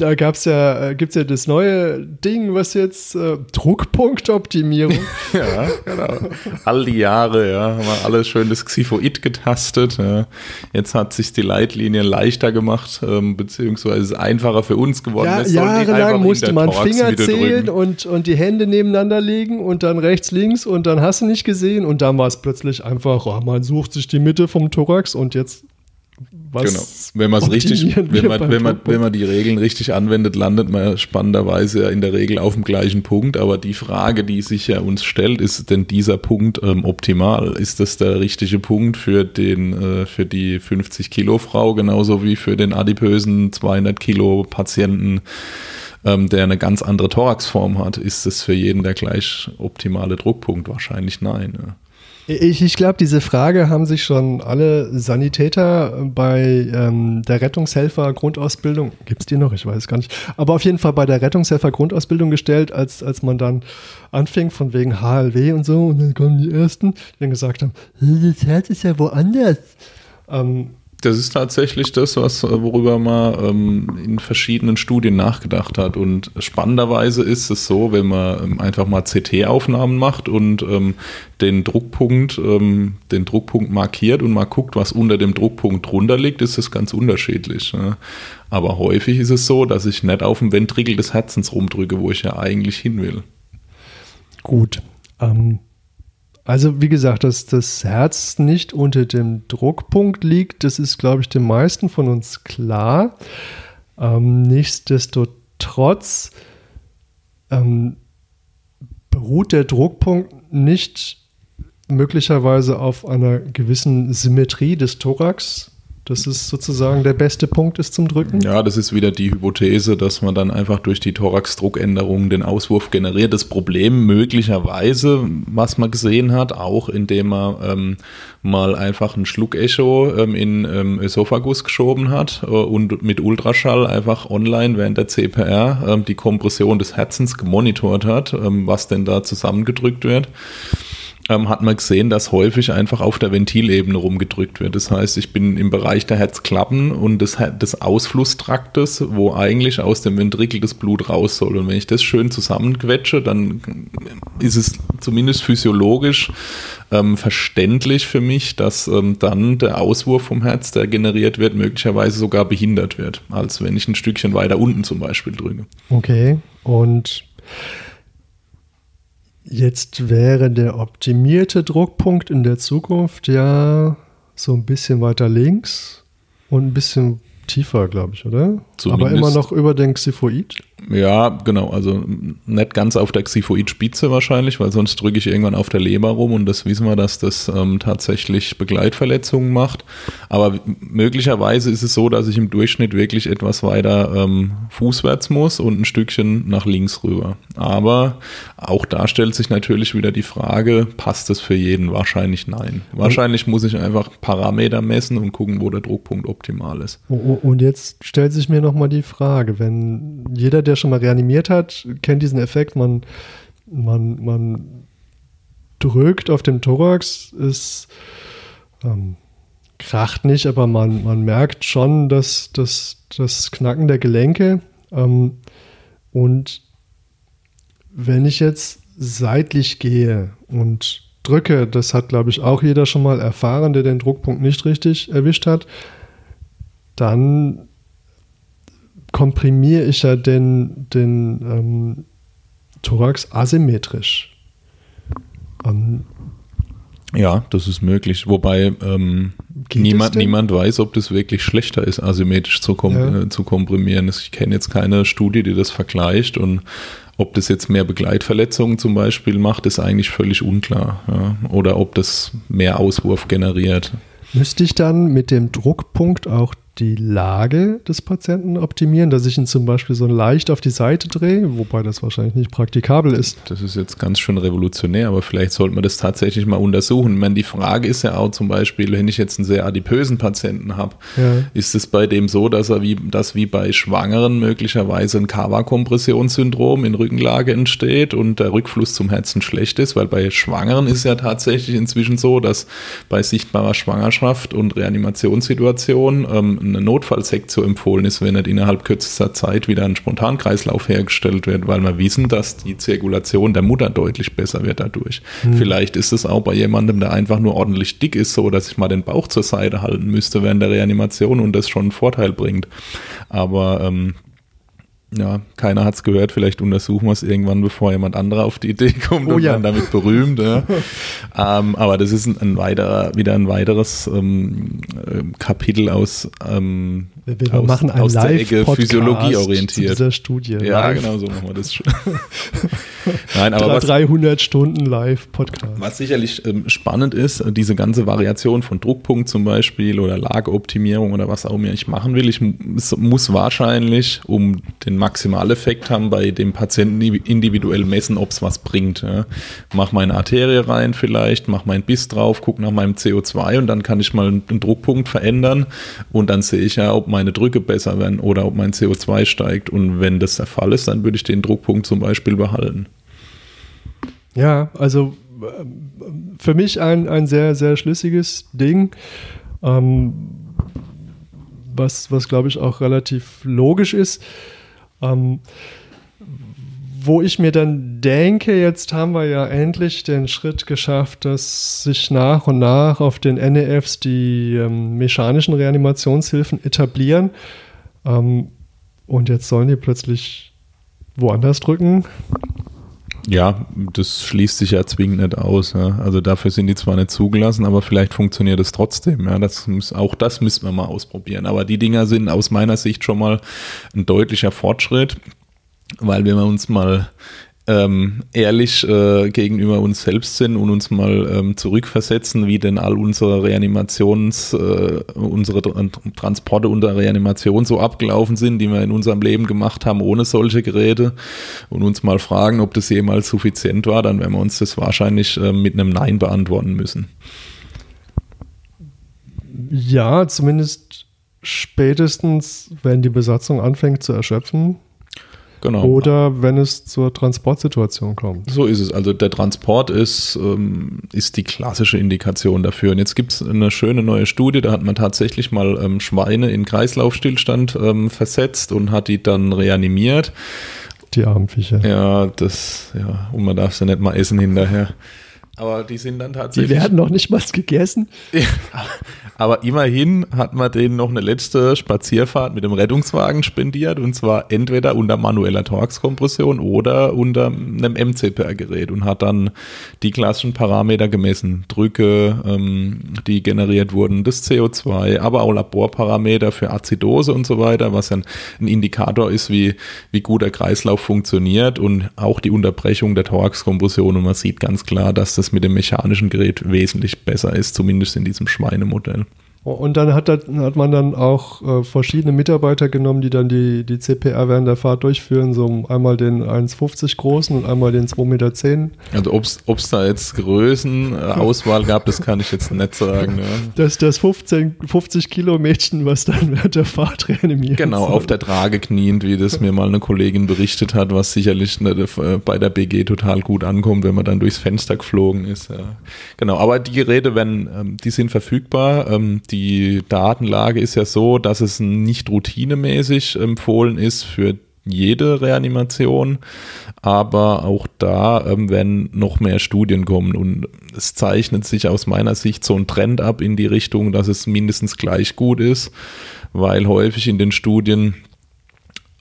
da gab's ja, äh, gibt's ja das neue Ding, was jetzt äh, Druckpunktoptimierung. ja, genau. All die Jahre, ja, haben wir alles schön das Xifoid getastet. Ja. Jetzt hat sich die Leitlinie leichter gemacht, ähm, beziehungsweise ist einfacher für uns geworden. Ja, jahrelang musste man Finger zählen und, und die Hände nebeneinander legen und dann rechts, links und dann hast du nicht gesehen und dann war es plötzlich einfach, oh, man sucht sich die Mitte vom Thorax und jetzt was genau. Wenn man es richtig, wenn man, wenn, man, wenn man die Regeln richtig anwendet, landet man spannenderweise in der Regel auf dem gleichen Punkt. Aber die Frage, die sich ja uns stellt, ist denn dieser Punkt ähm, optimal? Ist das der richtige Punkt für den, äh, für die 50 Kilo Frau, genauso wie für den adipösen 200 Kilo Patienten? Ähm, der eine ganz andere Thoraxform hat, ist das für jeden der gleich optimale Druckpunkt? Wahrscheinlich nein. Ja. Ich, ich glaube, diese Frage haben sich schon alle Sanitäter bei ähm, der Rettungshelfer-Grundausbildung, gibt es die noch? Ich weiß gar nicht. Aber auf jeden Fall bei der Rettungshelfer-Grundausbildung gestellt, als, als man dann anfing von wegen HLW und so. Und dann kommen die Ersten, die dann gesagt haben, das Herz ist ja woanders. Ähm, das ist tatsächlich das, was, worüber man ähm, in verschiedenen Studien nachgedacht hat. Und spannenderweise ist es so, wenn man ähm, einfach mal CT-Aufnahmen macht und ähm, den Druckpunkt, ähm, den Druckpunkt markiert und mal guckt, was unter dem Druckpunkt drunter liegt, ist es ganz unterschiedlich. Ne? Aber häufig ist es so, dass ich nicht auf dem Ventrikel des Herzens rumdrücke, wo ich ja eigentlich hin will. Gut. Ähm also wie gesagt, dass das Herz nicht unter dem Druckpunkt liegt, das ist, glaube ich, den meisten von uns klar. Ähm, nichtsdestotrotz ähm, beruht der Druckpunkt nicht möglicherweise auf einer gewissen Symmetrie des Thorax, dass es sozusagen der beste Punkt ist zum Drücken? Ja, das ist wieder die Hypothese, dass man dann einfach durch die Thoraxdruckänderung den Auswurf generiert. Das Problem möglicherweise, was man gesehen hat, auch indem man ähm, mal einfach ein Schluckecho ähm, in ähm, Esophagus geschoben hat äh, und mit Ultraschall einfach online während der CPR ähm, die Kompression des Herzens gemonitort hat, ähm, was denn da zusammengedrückt wird ähm, hat man gesehen, dass häufig einfach auf der Ventilebene rumgedrückt wird. Das heißt, ich bin im Bereich der Herzklappen und des, des Ausflusstraktes, wo eigentlich aus dem Ventrikel das Blut raus soll. Und wenn ich das schön zusammenquetsche, dann ist es zumindest physiologisch ähm, verständlich für mich, dass ähm, dann der Auswurf vom Herz, der generiert wird, möglicherweise sogar behindert wird, als wenn ich ein Stückchen weiter unten zum Beispiel drücke. Okay, und Jetzt wäre der optimierte Druckpunkt in der Zukunft ja so ein bisschen weiter links und ein bisschen tiefer, glaube ich, oder? Zumindest, Aber immer noch über den Xiphoid? Ja, genau. Also nicht ganz auf der Xiphoid-Spitze wahrscheinlich, weil sonst drücke ich irgendwann auf der Leber rum und das wissen wir, dass das ähm, tatsächlich Begleitverletzungen macht. Aber möglicherweise ist es so, dass ich im Durchschnitt wirklich etwas weiter ähm, fußwärts muss und ein Stückchen nach links rüber. Aber auch da stellt sich natürlich wieder die Frage, passt das für jeden? Wahrscheinlich nein. Wahrscheinlich muss ich einfach Parameter messen und gucken, wo der Druckpunkt optimal ist. Und jetzt stellt sich mir nochmal die Frage, wenn jeder, der schon mal reanimiert hat, kennt diesen Effekt, man, man, man drückt auf dem Thorax, es ähm, kracht nicht, aber man, man merkt schon, dass, dass das Knacken der Gelenke. Ähm, und wenn ich jetzt seitlich gehe und drücke, das hat, glaube ich, auch jeder schon mal erfahren, der den Druckpunkt nicht richtig erwischt hat, dann komprimiere ich ja den, den ähm, Thorax asymmetrisch. Um, ja, das ist möglich. Wobei ähm, niemand, niemand weiß, ob das wirklich schlechter ist, asymmetrisch zu, kom ja. äh, zu komprimieren. Ich kenne jetzt keine Studie, die das vergleicht und ob das jetzt mehr Begleitverletzungen zum Beispiel macht, ist eigentlich völlig unklar. Ja. Oder ob das mehr Auswurf generiert. Müsste ich dann mit dem Druckpunkt auch die Lage des Patienten optimieren, dass ich ihn zum Beispiel so leicht auf die Seite drehe, wobei das wahrscheinlich nicht praktikabel ist. Das ist jetzt ganz schön revolutionär, aber vielleicht sollte man das tatsächlich mal untersuchen. Ich meine, die Frage ist ja auch zum Beispiel, wenn ich jetzt einen sehr adipösen Patienten habe, ja. ist es bei dem so, dass er wie, dass wie bei Schwangeren möglicherweise ein Kava-Kompressionssyndrom in Rückenlage entsteht und der Rückfluss zum Herzen schlecht ist, weil bei Schwangeren ist ja tatsächlich inzwischen so, dass bei sichtbarer Schwangerschaft und Reanimationssituation ähm, eine Notfallsektion empfohlen ist, wenn nicht innerhalb kürzester Zeit wieder ein Spontankreislauf hergestellt wird, weil wir wissen, dass die Zirkulation der Mutter deutlich besser wird dadurch. Hm. Vielleicht ist es auch bei jemandem, der einfach nur ordentlich dick ist, so dass ich mal den Bauch zur Seite halten müsste während der Reanimation und das schon einen Vorteil bringt. Aber ähm, ja, keiner hat es gehört, vielleicht untersuchen wir es irgendwann, bevor jemand anderer auf die Idee kommt oh, und ja. dann damit berühmt. Ja. ähm, aber das ist ein, ein, weiterer, wieder ein weiteres ähm, äh, Kapitel aus, ähm, wir aus, machen aus der Ecke Physiologie orientiert. Dieser Studie. Ja, live. genau so machen wir das. Nein, aber was, 300 Stunden Live-Podcast. Was sicherlich ähm, spannend ist, äh, diese ganze Variation von Druckpunkt zum Beispiel oder Lageoptimierung oder was auch immer ich machen will, ich muss wahrscheinlich, um den Maximaleffekt haben, bei dem Patienten individuell messen, ob es was bringt. Ja. Mach meine Arterie rein vielleicht, mach mein Biss drauf, guck nach meinem CO2 und dann kann ich mal einen Druckpunkt verändern und dann sehe ich ja, ob meine Drücke besser werden oder ob mein CO2 steigt. Und wenn das der Fall ist, dann würde ich den Druckpunkt zum Beispiel behalten. Ja, also äh, für mich ein, ein sehr, sehr schlüssiges Ding. Ähm, was, was glaube ich auch relativ logisch ist. Ähm, wo ich mir dann denke, jetzt haben wir ja endlich den Schritt geschafft, dass sich nach und nach auf den NEFs die ähm, mechanischen Reanimationshilfen etablieren. Ähm, und jetzt sollen die plötzlich woanders drücken. Ja, das schließt sich ja zwingend nicht aus. Ja. Also dafür sind die zwar nicht zugelassen, aber vielleicht funktioniert es trotzdem. Ja. Das muss, auch das müssen wir mal ausprobieren. Aber die Dinger sind aus meiner Sicht schon mal ein deutlicher Fortschritt, weil wenn wir uns mal ähm, ehrlich äh, gegenüber uns selbst sind und uns mal ähm, zurückversetzen, wie denn all unsere Reanimations, äh, unsere Transporte unter Reanimation so abgelaufen sind, die wir in unserem Leben gemacht haben ohne solche Geräte und uns mal fragen, ob das jemals suffizient war, dann werden wir uns das wahrscheinlich äh, mit einem Nein beantworten müssen. Ja, zumindest spätestens, wenn die Besatzung anfängt zu erschöpfen, Genau. Oder wenn es zur Transportsituation kommt. So ist es. Also der Transport ist, ähm, ist die klassische Indikation dafür. Und jetzt gibt es eine schöne neue Studie, da hat man tatsächlich mal ähm, Schweine in Kreislaufstillstand ähm, versetzt und hat die dann reanimiert. Die armen Viecher. Ja, das, ja, und man darf sie nicht mal essen hinterher. Aber die sind dann tatsächlich. Die werden noch nicht mal gegessen. aber immerhin hat man denen noch eine letzte Spazierfahrt mit dem Rettungswagen spendiert und zwar entweder unter manueller Torx-Kompression oder unter einem MCPR-Gerät und hat dann die klassischen Parameter gemessen. Drücke, ähm, die generiert wurden, das CO2, aber auch Laborparameter für Azidose und so weiter, was ein, ein Indikator ist, wie, wie gut der Kreislauf funktioniert und auch die Unterbrechung der Torx-Kompression und man sieht ganz klar, dass das mit dem mechanischen Gerät wesentlich besser ist, zumindest in diesem Schweinemodell. Und dann hat, hat man dann auch äh, verschiedene Mitarbeiter genommen, die dann die, die CPR während der Fahrt durchführen, so einmal den 1,50 großen und einmal den 2,10 Meter. Also ob es da jetzt Größenauswahl gab, das kann ich jetzt nicht sagen. Ja. Das das 15, 50 Kilo Mädchen, was dann während der Fahrt reanimiert. Genau, soll. auf der Trage kniend, wie das mir mal eine Kollegin berichtet hat, was sicherlich ne, bei der BG total gut ankommt, wenn man dann durchs Fenster geflogen ist. Ja. Genau, aber die Geräte, wenn, ähm, die sind verfügbar ähm, die Datenlage ist ja so, dass es nicht routinemäßig empfohlen ist für jede Reanimation, aber auch da ähm, werden noch mehr Studien kommen. Und es zeichnet sich aus meiner Sicht so ein Trend ab in die Richtung, dass es mindestens gleich gut ist, weil häufig in den Studien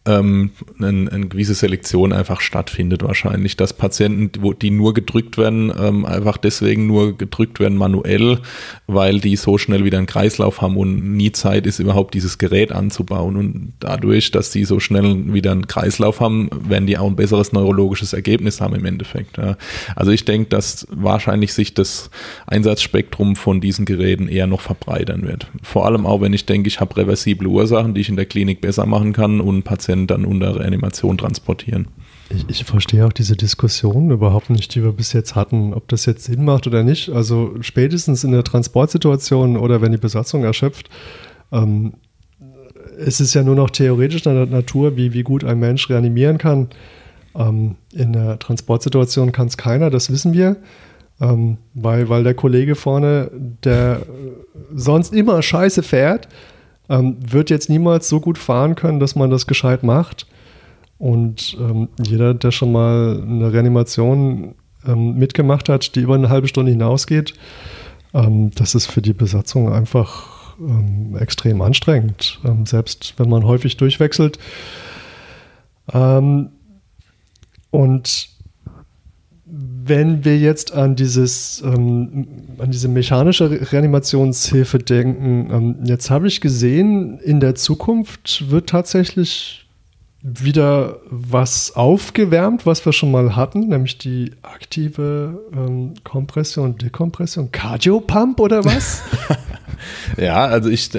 ähm, eine, eine, gewisse Selektion einfach stattfindet wahrscheinlich, dass Patienten, die nur gedrückt werden, ähm, einfach deswegen nur gedrückt werden manuell, weil die so schnell wieder einen Kreislauf haben und nie Zeit ist, überhaupt dieses Gerät anzubauen. Und dadurch, dass die so schnell wieder einen Kreislauf haben, werden die auch ein besseres neurologisches Ergebnis haben im Endeffekt. Ja. Also ich denke, dass wahrscheinlich sich das Einsatzspektrum von diesen Geräten eher noch verbreitern wird. Vor allem auch, wenn ich denke, ich habe reversible Ursachen, die ich in der Klinik besser machen kann und Patienten Patienten dann unter Reanimation transportieren. Ich, ich, verstehe auch diese Diskussion überhaupt nicht, die wir bis jetzt hatten, ob das jetzt Sinn macht oder nicht. Also spätestens in der Transportsituation oder wenn die Besatzung erschöpft, ähm, es ist ja nur noch theoretisch in der Natur, wie, wie gut ein Mensch reanimieren kann. Ähm, in der Transportsituation kann es keiner, das wissen wir. Ähm, weil, weil der Kollege vorne, der sonst immer scheiße fährt, ähm, wird jetzt niemals so gut fahren können, dass man das gescheit macht. Und ähm, jeder, der schon mal eine Reanimation ähm, mitgemacht hat, die über eine halbe Stunde hinausgeht, ähm, das ist für die Besatzung einfach ähm, extrem anstrengend, ähm, selbst wenn man häufig durchwechselt. und wenn wir jetzt an dieses, ähm, an diese mechanische Reanimationshilfe denken, ähm, jetzt habe ich gesehen, in der Zukunft wird tatsächlich wieder was aufgewärmt, was wir schon mal hatten, nämlich die aktive ähm, Kompression, Dekompression, Cardiopump oder was? Ja, also ich,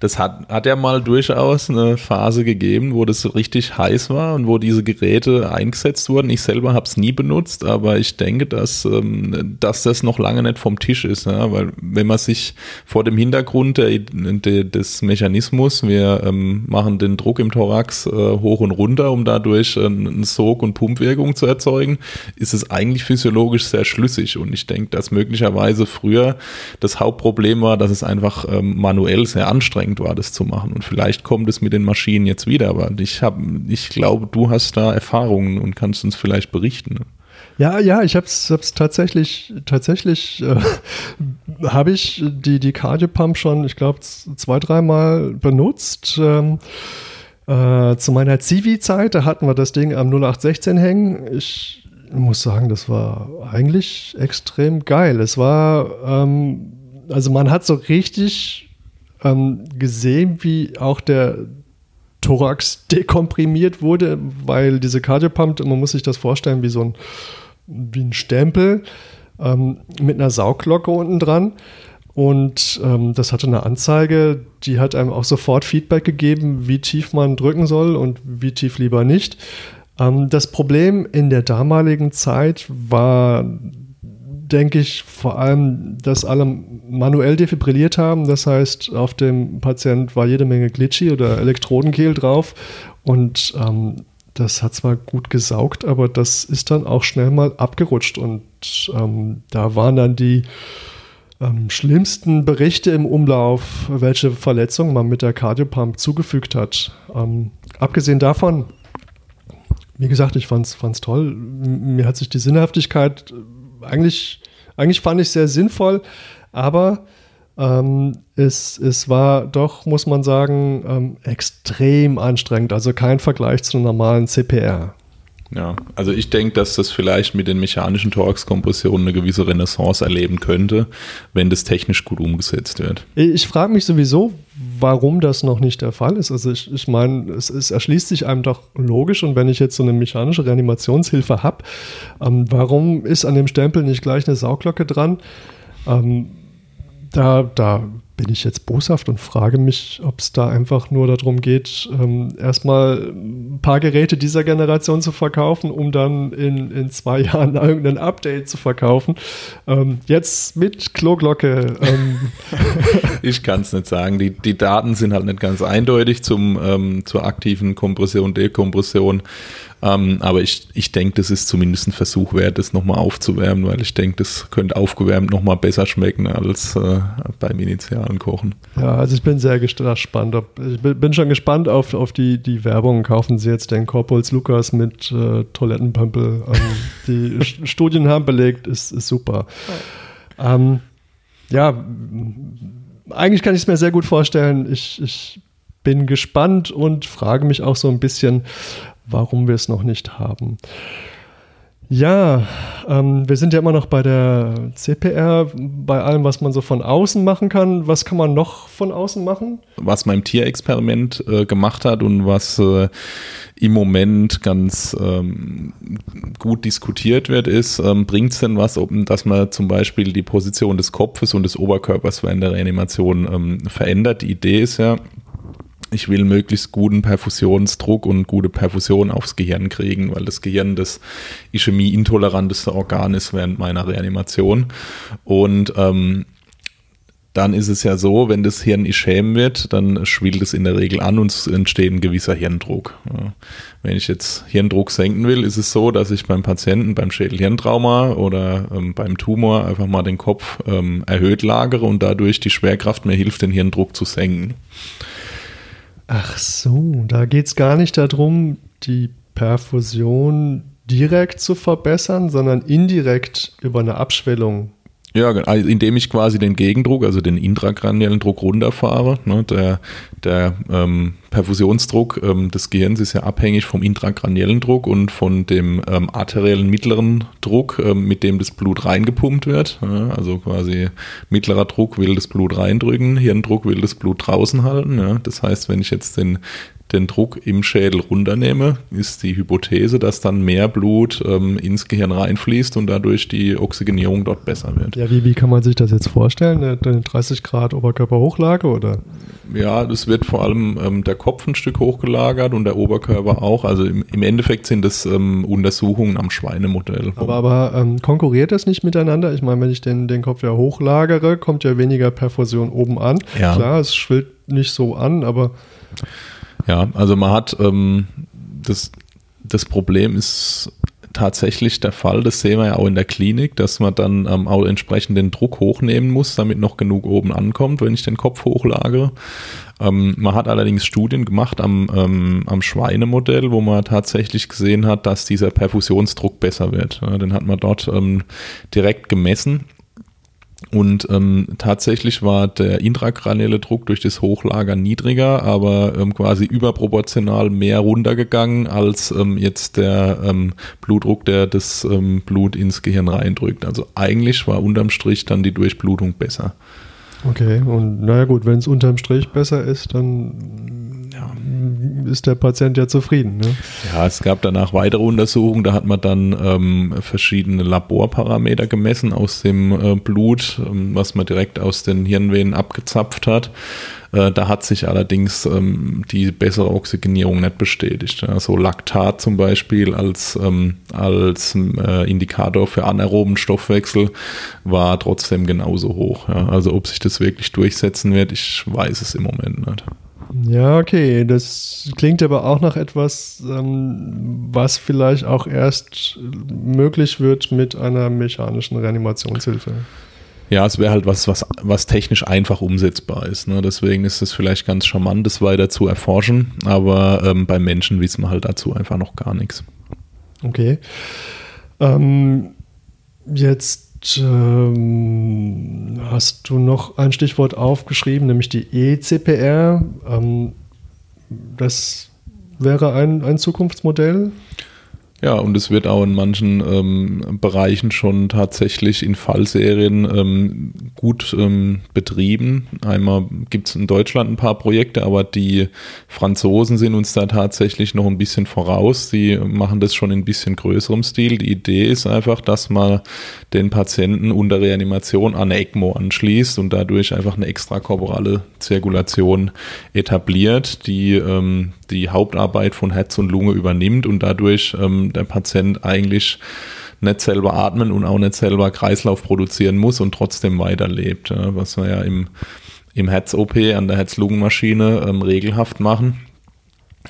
das hat, hat ja mal durchaus eine Phase gegeben, wo das richtig heiß war und wo diese Geräte eingesetzt wurden. Ich selber habe es nie benutzt, aber ich denke, dass, ähm, dass das noch lange nicht vom Tisch ist, ja? weil wenn man sich vor dem Hintergrund der, der, des Mechanismus, wir ähm, machen den Druck im Thorax äh, hoch und runter, um dadurch äh, eine Sog- und Pumpwirkung zu erzeugen, ist es eigentlich physiologisch sehr schlüssig und ich denke, dass möglicherweise früher das Hauptproblem war, dass es einfach ähm, manuell sehr anstrengend war, das zu machen. Und vielleicht kommt es mit den Maschinen jetzt wieder, aber ich habe, ich glaube, du hast da Erfahrungen und kannst uns vielleicht berichten. Ja, ja, ich habe es tatsächlich, tatsächlich äh, habe ich die, die Cardiopump schon, ich glaube, zwei, dreimal benutzt. Ähm, äh, zu meiner Zivi-Zeit, da hatten wir das Ding am 0816 hängen. Ich muss sagen, das war eigentlich extrem geil. Es war ähm, also man hat so richtig ähm, gesehen, wie auch der Thorax dekomprimiert wurde, weil diese Cardiopump, man muss sich das vorstellen wie so ein, wie ein Stempel ähm, mit einer Sauglocke unten dran. Und ähm, das hatte eine Anzeige, die hat einem auch sofort Feedback gegeben, wie tief man drücken soll und wie tief lieber nicht. Ähm, das Problem in der damaligen Zeit war denke ich, vor allem, dass alle manuell defibrilliert haben. Das heißt, auf dem Patient war jede Menge Glitchy oder Elektrodenkehl drauf. Und ähm, das hat zwar gut gesaugt, aber das ist dann auch schnell mal abgerutscht. Und ähm, da waren dann die ähm, schlimmsten Berichte im Umlauf, welche Verletzungen man mit der Cardiopump zugefügt hat. Ähm, abgesehen davon, wie gesagt, ich fand es toll. Mir hat sich die Sinnhaftigkeit eigentlich eigentlich fand ich sehr sinnvoll, aber ähm, es, es war doch, muss man sagen, ähm, extrem anstrengend. Also kein Vergleich zu einem normalen CPR. Ja, also ich denke, dass das vielleicht mit den mechanischen Torx-Kompressionen eine gewisse Renaissance erleben könnte, wenn das technisch gut umgesetzt wird. Ich frage mich sowieso, warum das noch nicht der Fall ist. Also ich, ich meine, es, es, erschließt sich einem doch logisch und wenn ich jetzt so eine mechanische Reanimationshilfe habe, ähm, warum ist an dem Stempel nicht gleich eine Sauglocke dran? Ähm, da, da bin ich jetzt boshaft und frage mich, ob es da einfach nur darum geht, ähm, erstmal ein paar Geräte dieser Generation zu verkaufen, um dann in, in zwei Jahren irgendein Update zu verkaufen. Ähm, jetzt mit Kloglocke. Ähm. ich kann es nicht sagen. Die, die Daten sind halt nicht ganz eindeutig zum, ähm, zur aktiven Kompression, Dekompression. Ähm, aber ich, ich denke, das ist zumindest ein Versuch wert, das nochmal aufzuwärmen, weil ich denke, das könnte aufgewärmt nochmal besser schmecken als äh, beim initialen Kochen. Ja, also ich bin sehr gespannt. Ob, ich bin schon gespannt auf, auf die, die Werbung. Kaufen Sie jetzt den Korpuls Lukas mit äh, Toilettenpömpel. Ähm, die Studien haben belegt, ist, ist super. Ähm, ja, eigentlich kann ich es mir sehr gut vorstellen. Ich, ich bin gespannt und frage mich auch so ein bisschen, warum wir es noch nicht haben. Ja, ähm, wir sind ja immer noch bei der CPR, bei allem, was man so von außen machen kann. Was kann man noch von außen machen? Was man im Tierexperiment äh, gemacht hat und was äh, im Moment ganz ähm, gut diskutiert wird, ist, ähm, bringt es denn was, dass man zum Beispiel die Position des Kopfes und des Oberkörpers während der Reanimation ähm, verändert? Die Idee ist ja, ich will möglichst guten Perfusionsdruck und gute Perfusion aufs Gehirn kriegen, weil das Gehirn das ischämie-intoleranteste Organ ist während meiner Reanimation. Und ähm, dann ist es ja so, wenn das Hirn ischäm wird, dann schwillt es in der Regel an und es entsteht ein gewisser Hirndruck. Wenn ich jetzt Hirndruck senken will, ist es so, dass ich beim Patienten beim Schädelhirntrauma oder ähm, beim Tumor einfach mal den Kopf ähm, erhöht lagere und dadurch die Schwerkraft mir hilft, den Hirndruck zu senken. Ach so, da geht es gar nicht darum, die Perfusion direkt zu verbessern, sondern indirekt über eine Abschwellung ja, also indem ich quasi den Gegendruck, also den intrakraniellen Druck runterfahre. Ne, der der ähm, Perfusionsdruck ähm, des Gehirns ist ja abhängig vom intrakraniellen Druck und von dem ähm, arteriellen mittleren Druck, ähm, mit dem das Blut reingepumpt wird. Ja, also quasi mittlerer Druck will das Blut reindrücken, Hirndruck will das Blut draußen halten. Ja. Das heißt, wenn ich jetzt den den Druck im Schädel runternehme, ist die Hypothese, dass dann mehr Blut ähm, ins Gehirn reinfließt und dadurch die Oxygenierung dort besser wird. Ja, wie, wie kann man sich das jetzt vorstellen? Eine 30 Grad Oberkörperhochlage oder? Ja, das wird vor allem ähm, der Kopf ein Stück hochgelagert und der Oberkörper auch. Also im, im Endeffekt sind das ähm, Untersuchungen am Schweinemodell. Aber, aber ähm, konkurriert das nicht miteinander? Ich meine, wenn ich den, den Kopf ja hochlagere, kommt ja weniger Perfusion oben an. Ja. Klar, es schwillt nicht so an, aber ja, also man hat ähm, das, das Problem ist tatsächlich der Fall, das sehen wir ja auch in der Klinik, dass man dann ähm, auch entsprechend den Druck hochnehmen muss, damit noch genug oben ankommt, wenn ich den Kopf hochlagere. Ähm, man hat allerdings Studien gemacht am, ähm, am Schweinemodell, wo man tatsächlich gesehen hat, dass dieser Perfusionsdruck besser wird. Ja, den hat man dort ähm, direkt gemessen und ähm, tatsächlich war der intrakranielle Druck durch das Hochlagern niedriger, aber ähm, quasi überproportional mehr runtergegangen als ähm, jetzt der ähm, Blutdruck, der das ähm, Blut ins Gehirn reindrückt. Also eigentlich war unterm Strich dann die Durchblutung besser. Okay, und naja gut, wenn es unterm Strich besser ist, dann ist der Patient ja zufrieden. Ne? Ja, es gab danach weitere Untersuchungen, da hat man dann ähm, verschiedene Laborparameter gemessen aus dem äh, Blut, ähm, was man direkt aus den Hirnvenen abgezapft hat. Äh, da hat sich allerdings ähm, die bessere Oxygenierung nicht bestätigt. Ja, so Laktat zum Beispiel als, ähm, als äh, Indikator für anaeroben Stoffwechsel war trotzdem genauso hoch. Ja. Also ob sich das wirklich durchsetzen wird, ich weiß es im Moment nicht. Ja, okay. Das klingt aber auch nach etwas, ähm, was vielleicht auch erst möglich wird mit einer mechanischen Reanimationshilfe. Ja, es wäre halt was, was, was technisch einfach umsetzbar ist. Ne? Deswegen ist es vielleicht ganz charmant, das weiter zu erforschen. Aber ähm, beim Menschen wissen wir halt dazu einfach noch gar nichts. Okay. Ähm, jetzt ähm, hast du noch ein Stichwort aufgeschrieben, nämlich die ECPR. Ähm, das wäre ein, ein Zukunftsmodell. Ja, und es wird auch in manchen ähm, Bereichen schon tatsächlich in Fallserien ähm, gut ähm, betrieben. Einmal gibt es in Deutschland ein paar Projekte, aber die Franzosen sind uns da tatsächlich noch ein bisschen voraus. Die machen das schon in ein bisschen größerem Stil. Die Idee ist einfach, dass man den Patienten unter Reanimation an eine ECMO anschließt und dadurch einfach eine extrakorporale Zirkulation etabliert, die ähm, die Hauptarbeit von Herz und Lunge übernimmt und dadurch ähm, der Patient eigentlich nicht selber atmen und auch nicht selber Kreislauf produzieren muss und trotzdem weiterlebt, ja, was wir ja im, im Herz-OP an der Herz-Lungen-Maschine ähm, regelhaft machen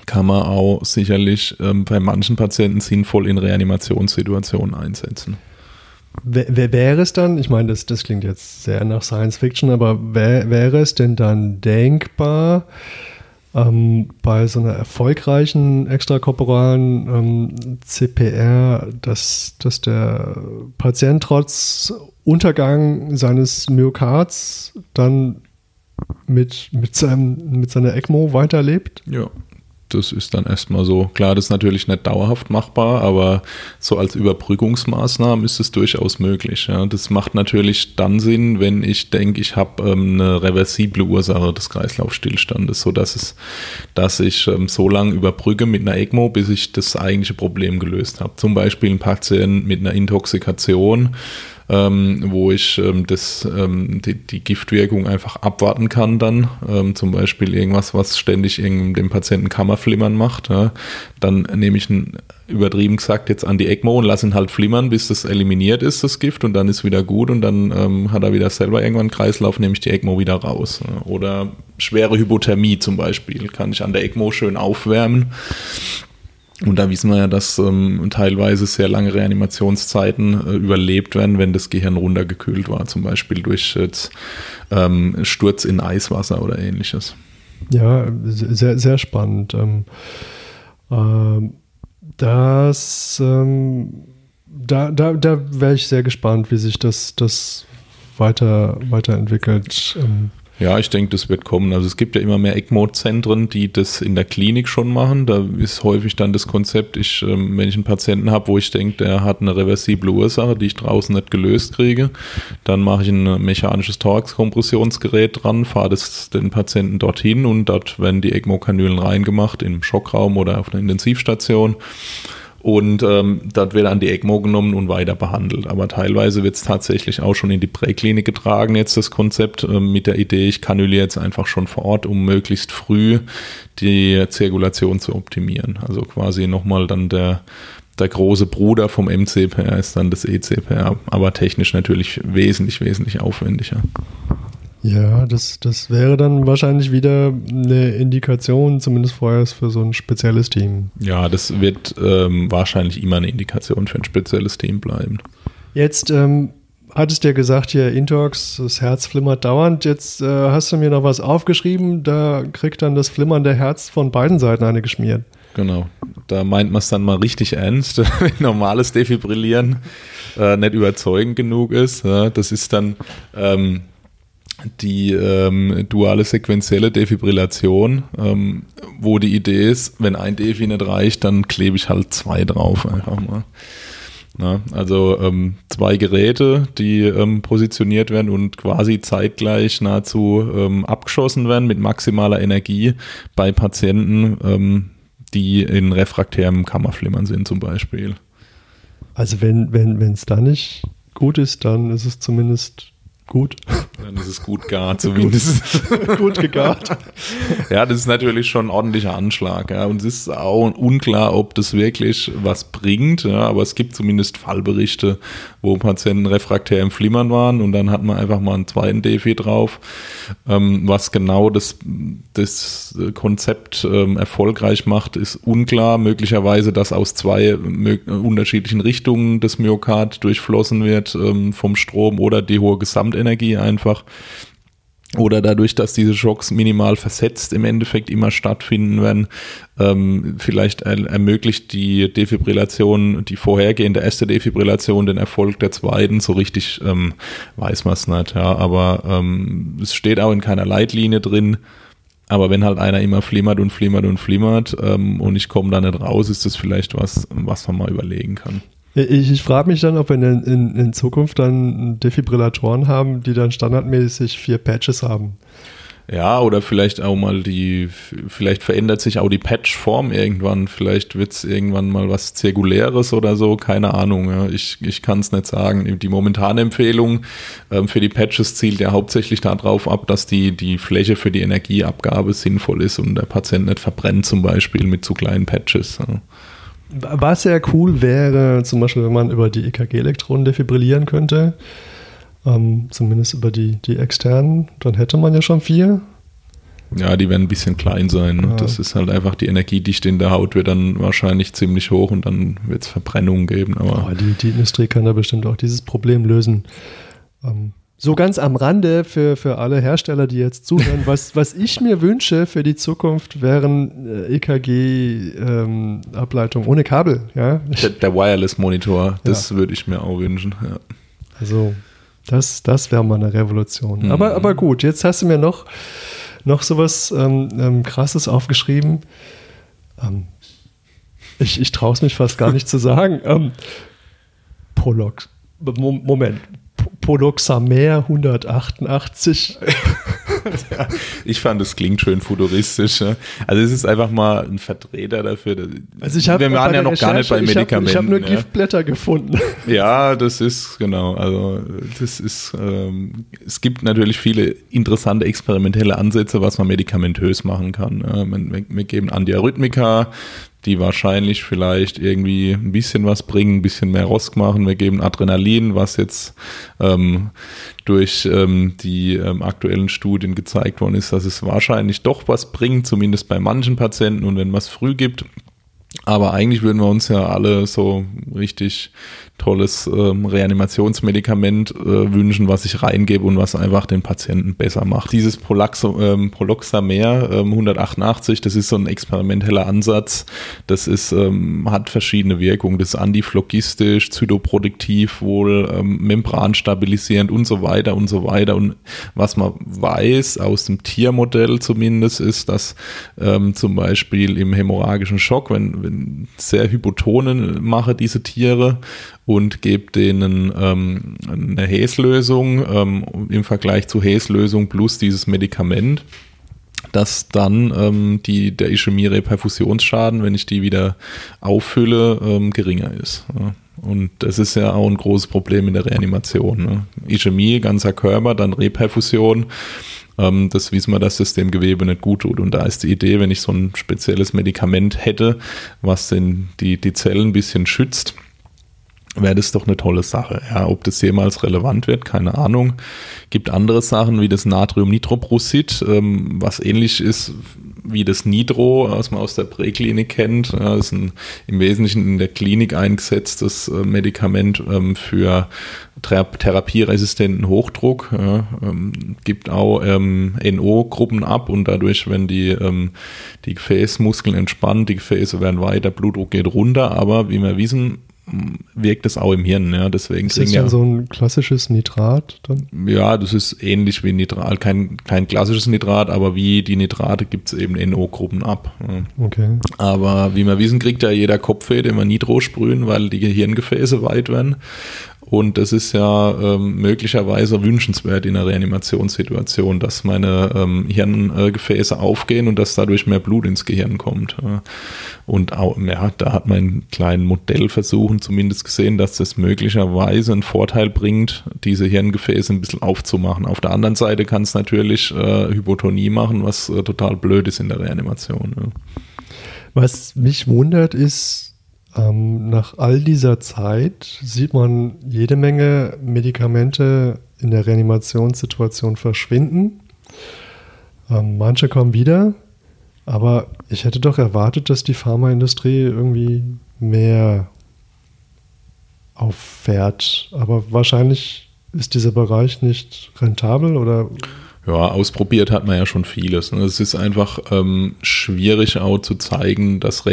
kann man auch sicherlich ähm, bei manchen Patienten sinnvoll in Reanimationssituationen einsetzen. Wer, wäre es dann, ich meine, das, das klingt jetzt sehr nach Science Fiction, aber wär, wäre es denn dann denkbar, ähm, bei so einer erfolgreichen extrakorporalen ähm, CPR, dass, dass der Patient trotz Untergang seines Myokards dann mit, mit, seinem, mit seiner ECMO weiterlebt? Ja, das ist dann erstmal so. Klar, das ist natürlich nicht dauerhaft machbar, aber so als Überbrückungsmaßnahme ist es durchaus möglich. Ja. Das macht natürlich dann Sinn, wenn ich denke, ich habe ähm, eine reversible Ursache des Kreislaufstillstandes, sodass es, dass ich ähm, so lange überbrücke mit einer ECMO, bis ich das eigentliche Problem gelöst habe. Zum Beispiel ein Patient mit einer Intoxikation ähm, wo ich ähm, das, ähm, die, die, Giftwirkung einfach abwarten kann dann. Ähm, zum Beispiel irgendwas, was ständig dem Patienten Kammerflimmern macht. Ja. Dann nehme ich ein übertrieben gesagt jetzt an die ECMO und lasse ihn halt flimmern, bis das eliminiert ist, das Gift, und dann ist wieder gut und dann ähm, hat er wieder selber irgendwann einen Kreislauf, nehme ich die ECMO wieder raus. Oder schwere Hypothermie zum Beispiel, kann ich an der ECMO schön aufwärmen und da wissen wir ja, dass ähm, teilweise sehr lange Reanimationszeiten äh, überlebt werden, wenn das Gehirn runtergekühlt war, zum Beispiel durch jetzt, ähm, Sturz in Eiswasser oder ähnliches. Ja, sehr, sehr spannend. Ähm, äh, das, ähm, da, da, da wäre ich sehr gespannt, wie sich das, das weiter, weiterentwickelt. Ja, ich denke, das wird kommen. Also es gibt ja immer mehr ECMO-Zentren, die das in der Klinik schon machen. Da ist häufig dann das Konzept, ich, ähm, wenn ich einen Patienten habe, wo ich denke, der hat eine reversible Ursache, die ich draußen nicht gelöst kriege, dann mache ich ein mechanisches Thorax-Kompressionsgerät dran, fahre das, den Patienten dorthin und dort werden die ECMO-Kanülen reingemacht im Schockraum oder auf einer Intensivstation und ähm, dort wird dann die ECMO genommen und weiter behandelt. Aber teilweise wird es tatsächlich auch schon in die Präklinik getragen, jetzt das Konzept äh, mit der Idee, ich kanüliere jetzt einfach schon vor Ort, um möglichst früh die Zirkulation zu optimieren. Also quasi nochmal dann der der große Bruder vom MCPR ist dann das ECPR, aber technisch natürlich wesentlich, wesentlich aufwendiger. Ja, das, das wäre dann wahrscheinlich wieder eine Indikation, zumindest vorher für so ein spezielles Team. Ja, das wird ähm, wahrscheinlich immer eine Indikation für ein spezielles Team bleiben. Jetzt ähm, hattest du ja gesagt, hier Intox, das Herz flimmert dauernd. Jetzt äh, hast du mir noch was aufgeschrieben, da kriegt dann das flimmernde Herz von beiden Seiten eine geschmiert. Genau, da meint man es dann mal richtig ernst, wenn normales Defibrillieren äh, nicht überzeugend genug ist. Ja, das ist dann... Ähm, die ähm, duale sequenzielle Defibrillation, ähm, wo die Idee ist, wenn ein Defi nicht reicht, dann klebe ich halt zwei drauf einfach mal. Na, also ähm, zwei Geräte, die ähm, positioniert werden und quasi zeitgleich nahezu ähm, abgeschossen werden mit maximaler Energie bei Patienten, ähm, die in refraktärem Kammerflimmern sind zum Beispiel. Also wenn wenn wenn es da nicht gut ist, dann ist es zumindest Gut. Dann ist es gut gar zumindest. gut gegart. ja, das ist natürlich schon ein ordentlicher Anschlag. Ja. Und es ist auch unklar, ob das wirklich was bringt. Ja. Aber es gibt zumindest Fallberichte, wo Patienten refraktär im Flimmern waren und dann hat man einfach mal einen zweiten Defi drauf. Ähm, was genau das, das Konzept ähm, erfolgreich macht, ist unklar. Möglicherweise, dass aus zwei unterschiedlichen Richtungen das Myokard durchflossen wird ähm, vom Strom oder die hohe Gesamt Gesamtenergie einfach. oder dadurch, dass diese Schocks minimal versetzt im Endeffekt immer stattfinden werden, ähm, vielleicht er ermöglicht die Defibrillation, die vorhergehende erste Defibrillation, den Erfolg der zweiten, so richtig ähm, weiß man es nicht, ja, aber ähm, es steht auch in keiner Leitlinie drin, aber wenn halt einer immer flimmert und flimmert und flimmert ähm, und ich komme da nicht raus, ist das vielleicht was, was man mal überlegen kann. Ich, ich frage mich dann, ob wir in, in, in, Zukunft dann Defibrillatoren haben, die dann standardmäßig vier Patches haben. Ja, oder vielleicht auch mal die, vielleicht verändert sich auch die Patchform irgendwann. Vielleicht wird es irgendwann mal was Zirkuläres oder so, keine Ahnung. Ja. Ich, ich kann es nicht sagen. Die momentane Empfehlung ähm, für die Patches zielt ja hauptsächlich darauf ab, dass die, die Fläche für die Energieabgabe sinnvoll ist und der Patient nicht verbrennt, zum Beispiel mit zu kleinen Patches. Ja. Was sehr cool wäre, zum Beispiel, wenn man über die EKG-Elektronen defibrillieren könnte, ähm, zumindest über die, die externen, dann hätte man ja schon vier. Ja, die werden ein bisschen klein sein. Ja. Das ist halt einfach die Energiedichte in der Haut wird dann wahrscheinlich ziemlich hoch und dann wird es Verbrennungen geben. Aber oh, die, die Industrie kann da bestimmt auch dieses Problem lösen. Ähm, so ganz am Rande für, für alle Hersteller, die jetzt zuhören, was, was ich mir wünsche für die Zukunft wären EKG-Ableitungen äh, e ähm, ohne Kabel. Ja? Der, der Wireless-Monitor, das ja. würde ich mir auch wünschen. Ja. Also, das, das wäre mal eine Revolution. Mhm. Aber, aber gut, jetzt hast du mir noch, noch sowas ähm, ähm, Krasses aufgeschrieben. Ähm, ich ich traue es mich fast gar nicht zu sagen. Ähm, Prolog. Moment, Poloxamer 188. ja, ich fand, es klingt schön futuristisch. Ne? Also es ist einfach mal ein Vertreter dafür. Also ich hab, Wir waren ja noch gar nicht bei Medikamenten. Ich habe hab nur ja. Giftblätter gefunden. Ja, das ist genau. Also das ist. Ähm, es gibt natürlich viele interessante experimentelle Ansätze, was man medikamentös machen kann. Wir, wir geben Antiarrhythmika, die wahrscheinlich vielleicht irgendwie ein bisschen was bringen, ein bisschen mehr Rosk machen. Wir geben Adrenalin, was jetzt ähm, durch ähm, die ähm, aktuellen Studien gezeigt worden ist, dass es wahrscheinlich doch was bringt, zumindest bei manchen Patienten. Und wenn man es früh gibt, aber eigentlich würden wir uns ja alle so richtig tolles ähm, Reanimationsmedikament äh, wünschen, was ich reingebe und was einfach den Patienten besser macht. Dieses Prolaxo, ähm, Proloxamer ähm, 188, das ist so ein experimenteller Ansatz. Das ist, ähm, hat verschiedene Wirkungen. Das ist antiphlogistisch, zytoproduktiv wohl, ähm, membranstabilisierend und so weiter und so weiter. Und was man weiß aus dem Tiermodell zumindest ist, dass ähm, zum Beispiel im hämorrhagischen Schock, wenn, wenn sehr Hypotonen mache diese Tiere und gebe denen ähm, eine Häslösung ähm, im Vergleich zu Häslösung plus dieses Medikament, dass dann ähm, die, der Ischämie-Reperfusionsschaden, wenn ich die wieder auffülle, ähm, geringer ist. Ja. Und das ist ja auch ein großes Problem in der Reanimation. Ne? Ischämie, ganzer Körper, dann Reperfusion. Ähm, das wissen wir, dass das dem Gewebe nicht gut tut. Und da ist die Idee, wenn ich so ein spezielles Medikament hätte, was den, die, die Zellen ein bisschen schützt, wäre das doch eine tolle Sache. Ja, ob das jemals relevant wird, keine Ahnung. Gibt andere Sachen wie das Natriumnitroprosid, ähm, was ähnlich ist wie das Nitro, was man aus der Präklinik kennt. Ja, ist ein im Wesentlichen in der Klinik eingesetztes äh, Medikament ähm, für thera therapieresistenten Hochdruck. Ja, ähm, gibt auch ähm, NO-Gruppen ab und dadurch, wenn die, ähm, die Gefäßmuskeln entspannen, die Gefäße werden weiter, Blutdruck geht runter, aber wie wir wissen, wirkt es auch im Hirn. Ja, deswegen ist das ja so ein klassisches Nitrat dann? Ja, das ist ähnlich wie Nitrat, kein, kein klassisches Nitrat, aber wie die Nitrate gibt es eben NO-Gruppen ab. Okay. Aber wie wir wissen, kriegt ja jeder Kopfweh, den wir Nitro sprühen, weil die Gehirngefäße weit werden. Und das ist ja ähm, möglicherweise wünschenswert in einer Reanimationssituation, dass meine ähm, Hirngefäße aufgehen und dass dadurch mehr Blut ins Gehirn kommt. Und auch, ja, da hat man in kleinen Modellversuchen zumindest gesehen, dass das möglicherweise einen Vorteil bringt, diese Hirngefäße ein bisschen aufzumachen. Auf der anderen Seite kann es natürlich äh, Hypotonie machen, was äh, total blöd ist in der Reanimation. Ja. Was mich wundert, ist, ähm, nach all dieser Zeit sieht man jede Menge Medikamente in der Reanimationssituation verschwinden. Ähm, manche kommen wieder, aber ich hätte doch erwartet, dass die Pharmaindustrie irgendwie mehr auffährt. Aber wahrscheinlich ist dieser Bereich nicht rentabel oder Ja, ausprobiert hat man ja schon vieles. Ne? Es ist einfach ähm, schwierig auch zu zeigen, dass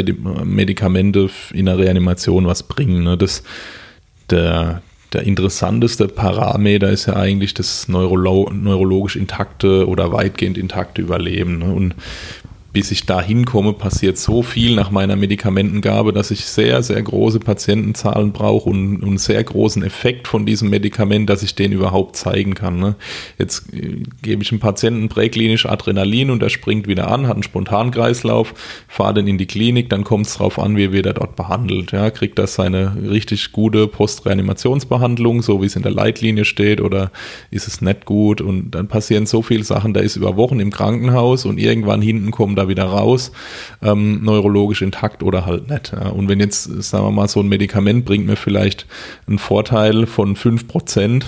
Medikamente in der Reanimation was bringen. Ne? Das, der, der interessanteste Parameter ist ja eigentlich das Neurolo neurologisch intakte oder weitgehend intakte Überleben. Ne? Und bis ich da hinkomme, passiert so viel nach meiner Medikamentengabe, dass ich sehr, sehr große Patientenzahlen brauche und, einen sehr großen Effekt von diesem Medikament, dass ich den überhaupt zeigen kann. Ne? Jetzt äh, gebe ich einem Patienten präklinisch Adrenalin und er springt wieder an, hat einen Spontankreislauf, fahre den in die Klinik, dann kommt es darauf an, wie wird er dort behandelt. Ja? Kriegt das seine richtig gute Postreanimationsbehandlung, so wie es in der Leitlinie steht, oder ist es nicht gut? Und dann passieren so viele Sachen, der ist über Wochen im Krankenhaus und irgendwann hinten kommt er wieder raus, ähm, neurologisch intakt oder halt nicht. Ja. Und wenn jetzt, sagen wir mal, so ein Medikament bringt mir vielleicht einen Vorteil von 5%,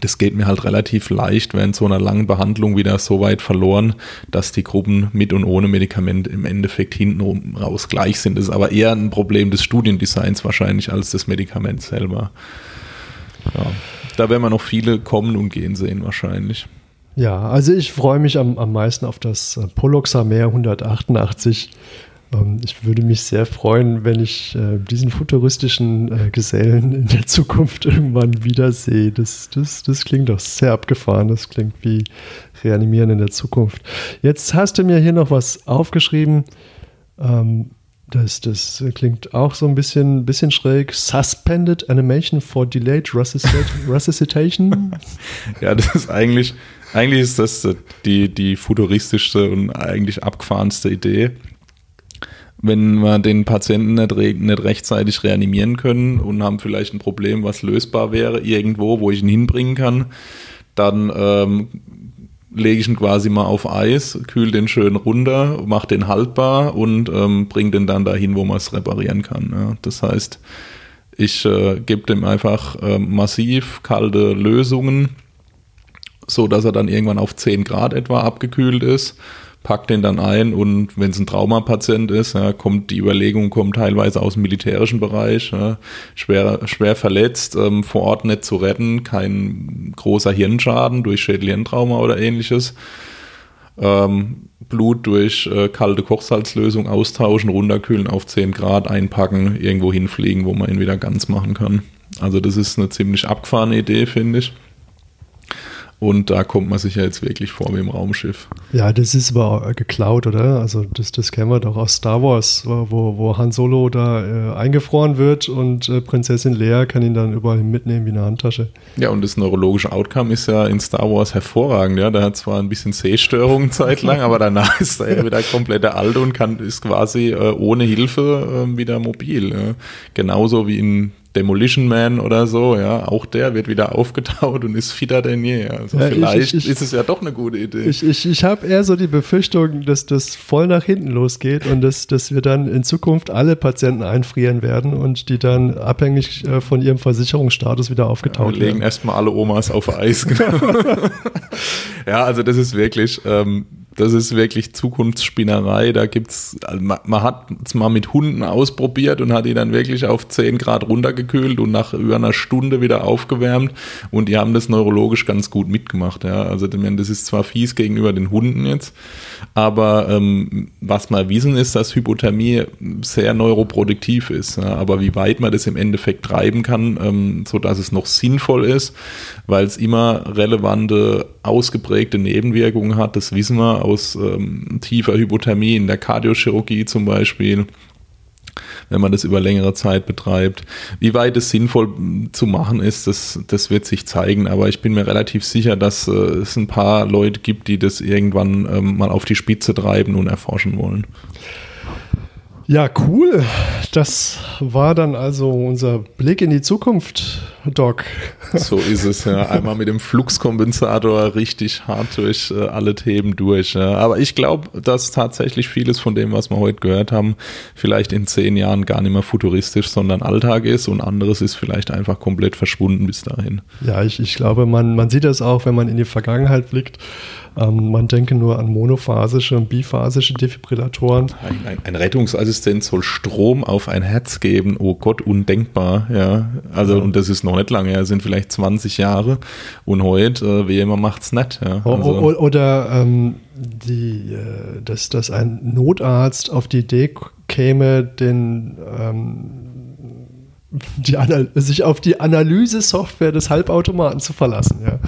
das geht mir halt relativ leicht während so einer langen Behandlung wieder so weit verloren, dass die Gruppen mit und ohne Medikament im Endeffekt hinten raus gleich sind. Das ist aber eher ein Problem des Studiendesigns wahrscheinlich als des Medikaments selber. Ja. Da werden wir noch viele kommen und gehen sehen wahrscheinlich. Ja, also ich freue mich am, am meisten auf das äh, Poloxamer 188. Ähm, ich würde mich sehr freuen, wenn ich äh, diesen futuristischen äh, Gesellen in der Zukunft irgendwann wiedersehe. Das, das, das klingt doch sehr abgefahren. Das klingt wie Reanimieren in der Zukunft. Jetzt hast du mir hier noch was aufgeschrieben. Ähm, das, das klingt auch so ein bisschen, bisschen schräg. Suspended Animation for Delayed Resuscitation. ja, das ist eigentlich eigentlich ist das die, die futuristischste und eigentlich abgefahrenste Idee. Wenn wir den Patienten nicht, nicht rechtzeitig reanimieren können und haben vielleicht ein Problem, was lösbar wäre, irgendwo, wo ich ihn hinbringen kann, dann ähm, lege ich ihn quasi mal auf Eis, kühl den schön runter, mache den haltbar und ähm, bringe den dann dahin, wo man es reparieren kann. Ja. Das heißt, ich äh, gebe dem einfach äh, massiv kalte Lösungen so dass er dann irgendwann auf 10 Grad etwa abgekühlt ist, packt den dann ein und wenn es ein Traumapatient ist, ja, kommt die Überlegung kommt teilweise aus dem militärischen Bereich, ja, schwer, schwer verletzt, ähm, vor Ort nicht zu retten, kein großer Hirnschaden durch Schädelhirntrauma oder ähnliches. Ähm, Blut durch äh, kalte Kochsalzlösung austauschen, runterkühlen auf 10 Grad, einpacken, irgendwo hinfliegen, wo man ihn wieder ganz machen kann. Also das ist eine ziemlich abgefahrene Idee, finde ich. Und da kommt man sich ja jetzt wirklich vor wie im Raumschiff. Ja, das ist aber geklaut, oder? Also das, das kennen wir doch aus Star Wars, wo, wo Han Solo da äh, eingefroren wird und äh, Prinzessin Leia kann ihn dann überall mitnehmen wie eine Handtasche. Ja, und das neurologische Outcome ist ja in Star Wars hervorragend. Ja, da hat zwar ein bisschen Sehstörungen zeitlang, aber danach ist er wieder komplett alt und kann, ist quasi äh, ohne Hilfe äh, wieder mobil. Ja. Genauso wie in Demolition Man oder so, ja, auch der wird wieder aufgetaut und ist fitter denn je. Also ja, vielleicht ich, ich, ist es ja doch eine gute Idee. Ich, ich, ich habe eher so die Befürchtung, dass das voll nach hinten losgeht und dass, dass wir dann in Zukunft alle Patienten einfrieren werden und die dann abhängig äh, von ihrem Versicherungsstatus wieder aufgetaut ja, wir legen erstmal alle Omas auf Eis. ja, also das ist wirklich. Ähm, das ist wirklich Zukunftsspinnerei. Da gibt's, also man, man hat es mal mit Hunden ausprobiert und hat die dann wirklich auf 10 Grad runtergekühlt und nach über einer Stunde wieder aufgewärmt und die haben das neurologisch ganz gut mitgemacht. Ja. Also das ist zwar fies gegenüber den Hunden jetzt, aber ähm, was mal wissen ist, dass Hypothermie sehr neuroproduktiv ist. Ja. Aber wie weit man das im Endeffekt treiben kann, ähm, so dass es noch sinnvoll ist, weil es immer relevante, ausgeprägte Nebenwirkungen hat, das wissen wir aus ähm, tiefer Hypothermie in der Kardiochirurgie zum Beispiel, wenn man das über längere Zeit betreibt. Wie weit es sinnvoll zu machen ist, das, das wird sich zeigen, aber ich bin mir relativ sicher, dass äh, es ein paar Leute gibt, die das irgendwann ähm, mal auf die Spitze treiben und erforschen wollen. Ja, cool. Das war dann also unser Blick in die Zukunft, Doc. So ist es, ja. Einmal mit dem Fluxkompensator richtig hart durch äh, alle Themen durch. Ja. Aber ich glaube, dass tatsächlich vieles von dem, was wir heute gehört haben, vielleicht in zehn Jahren gar nicht mehr futuristisch, sondern Alltag ist und anderes ist vielleicht einfach komplett verschwunden bis dahin. Ja, ich, ich glaube, man, man sieht das auch, wenn man in die Vergangenheit blickt. Ähm, man denke nur an monophasische und biphasische Defibrillatoren. Ein, ein, ein Rettungsassistent soll Strom auf ein Herz geben. Oh Gott, undenkbar. Ja, also, und das ist noch nicht lange, ja, sind vielleicht 20 Jahre. Und heute, äh, wie immer, macht's nicht. Ja, also. Oder ähm, die, äh, dass, dass ein Notarzt auf die Idee käme, den ähm, die sich auf die Analyse-Software des Halbautomaten zu verlassen. Ja.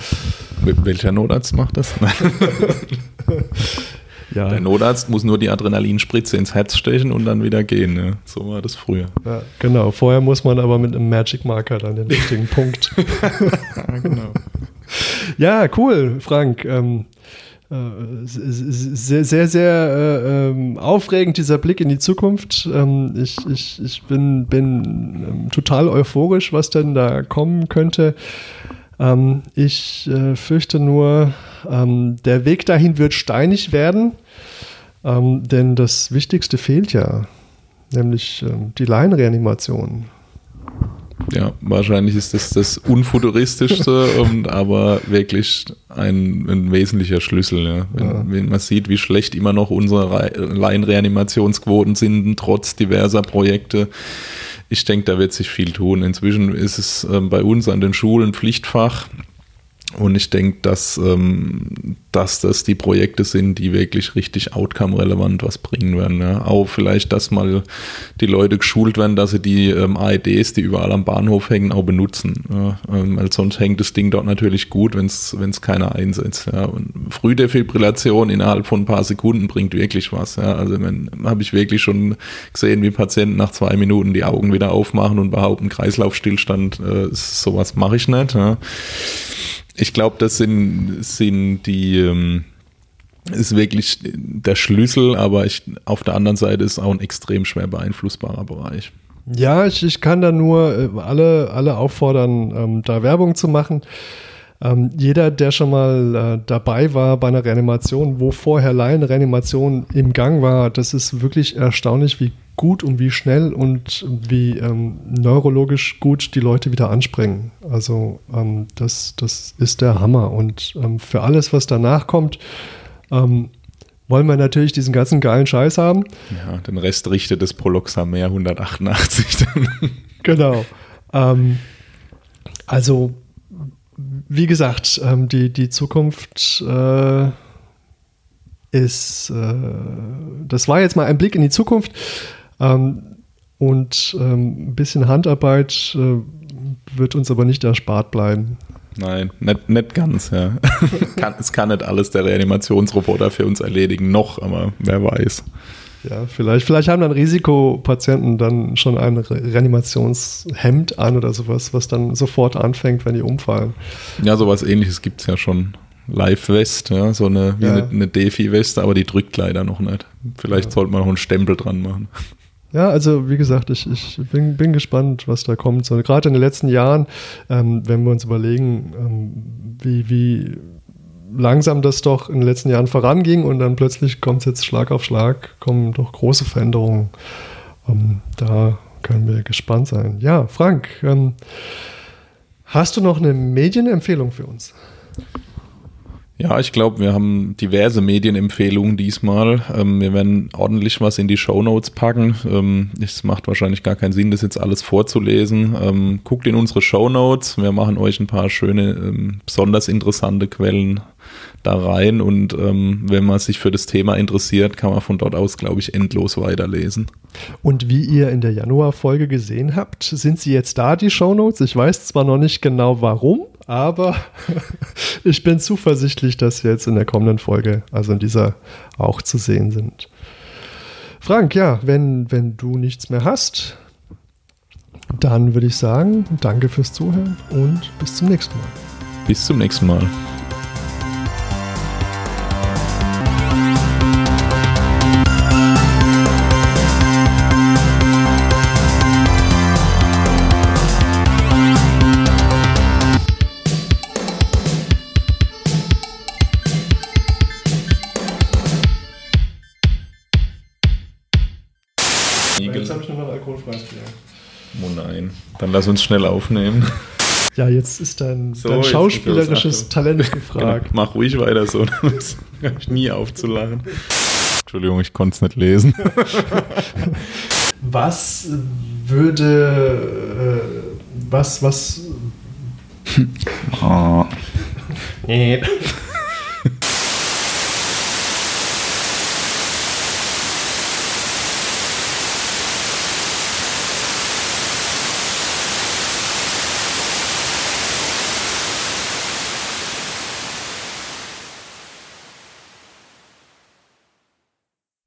Welcher Notarzt macht das? ja. Der Notarzt muss nur die Adrenalinspritze ins Herz stechen und dann wieder gehen. Ja. So war das früher. Ja, genau. Vorher muss man aber mit einem Magic Marker dann den richtigen Punkt. ja, genau. Ja, cool, Frank. Ähm, äh, sehr, sehr, sehr äh, ähm, aufregend, dieser Blick in die Zukunft. Ähm, ich, ich, ich bin, bin ähm, total euphorisch, was denn da kommen könnte. Ähm, ich äh, fürchte nur, ähm, der Weg dahin wird steinig werden, ähm, denn das Wichtigste fehlt ja, nämlich die Laienreanimation. Ja, wahrscheinlich ist das das unfuturistischste, und, aber wirklich ein, ein wesentlicher Schlüssel. Ja. Wenn, ja. wenn, man sieht, wie schlecht immer noch unsere Laienreanimationsquoten sind, trotz diverser Projekte. Ich denke, da wird sich viel tun. Inzwischen ist es äh, bei uns an den Schulen Pflichtfach. Und ich denke, dass, ähm, dass das die Projekte sind, die wirklich richtig outcome-relevant was bringen werden. Ja. Auch vielleicht, dass mal die Leute geschult werden, dass sie die ähm, AEDs, die überall am Bahnhof hängen, auch benutzen. Ja. Ähm, weil sonst hängt das Ding dort natürlich gut, wenn es keiner einsetzt. Ja. Und Frühdefibrillation innerhalb von ein paar Sekunden bringt wirklich was. Ja. Also habe ich wirklich schon gesehen, wie Patienten nach zwei Minuten die Augen wieder aufmachen und behaupten, Kreislaufstillstand, äh, sowas mache ich nicht. Ja ich glaube, das sind, sind die, ähm, ist wirklich der Schlüssel, aber ich, auf der anderen Seite ist auch ein extrem schwer beeinflussbarer Bereich. Ja, ich, ich kann da nur äh, alle, alle auffordern, ähm, da Werbung zu machen. Ähm, jeder, der schon mal äh, dabei war bei einer Reanimation, wo vorher Laienreanimation im Gang war, das ist wirklich erstaunlich, wie gut und wie schnell und wie ähm, neurologisch gut die Leute wieder anspringen. Also ähm, das, das ist der Hammer. Und ähm, für alles, was danach kommt, ähm, wollen wir natürlich diesen ganzen geilen Scheiß haben. Ja, den Rest richtet das Proloxamer 188 dann. Genau. Ähm, also wie gesagt, ähm, die, die Zukunft äh, ist, äh, das war jetzt mal ein Blick in die Zukunft ähm, und ähm, ein bisschen Handarbeit äh, wird uns aber nicht erspart bleiben. Nein, nicht, nicht ganz, ja. kann, es kann nicht alles der Reanimationsroboter für uns erledigen, noch, aber wer weiß. Ja, vielleicht, vielleicht haben dann Risikopatienten dann schon ein Reanimationshemd an oder sowas, was dann sofort anfängt, wenn die umfallen. Ja, sowas ähnliches gibt es ja schon. Live-West, ja, so eine, wie ja. eine, eine Defi-Weste, aber die drückt leider noch nicht. Vielleicht ja. sollte man noch einen Stempel dran machen. Ja, also wie gesagt, ich, ich bin, bin gespannt, was da kommt. So, gerade in den letzten Jahren, ähm, wenn wir uns überlegen, ähm, wie, wie langsam das doch in den letzten Jahren voranging und dann plötzlich kommt es jetzt Schlag auf Schlag, kommen doch große Veränderungen. Ähm, da können wir gespannt sein. Ja, Frank, ähm, hast du noch eine Medienempfehlung für uns? Ja, ich glaube, wir haben diverse Medienempfehlungen diesmal. Ähm, wir werden ordentlich was in die Show Notes packen. Ähm, es macht wahrscheinlich gar keinen Sinn, das jetzt alles vorzulesen. Ähm, guckt in unsere Show Notes. Wir machen euch ein paar schöne, ähm, besonders interessante Quellen da rein. Und ähm, wenn man sich für das Thema interessiert, kann man von dort aus, glaube ich, endlos weiterlesen. Und wie ihr in der Januar-Folge gesehen habt, sind sie jetzt da, die Show Notes. Ich weiß zwar noch nicht genau warum, aber ich bin zuversichtlich, dass sie jetzt in der kommenden Folge, also in dieser, auch zu sehen sind. Frank, ja, wenn, wenn du nichts mehr hast, dann würde ich sagen, danke fürs Zuhören und bis zum nächsten Mal. Bis zum nächsten Mal. Dann lass uns schnell aufnehmen. Ja, jetzt ist dein, so, dein schauspielerisches Talent gefragt. Genau, mach ruhig weiter so, dann ich nie aufzulachen. Entschuldigung, ich konnte es nicht lesen. was würde. Äh, was, was. Oh. Nee.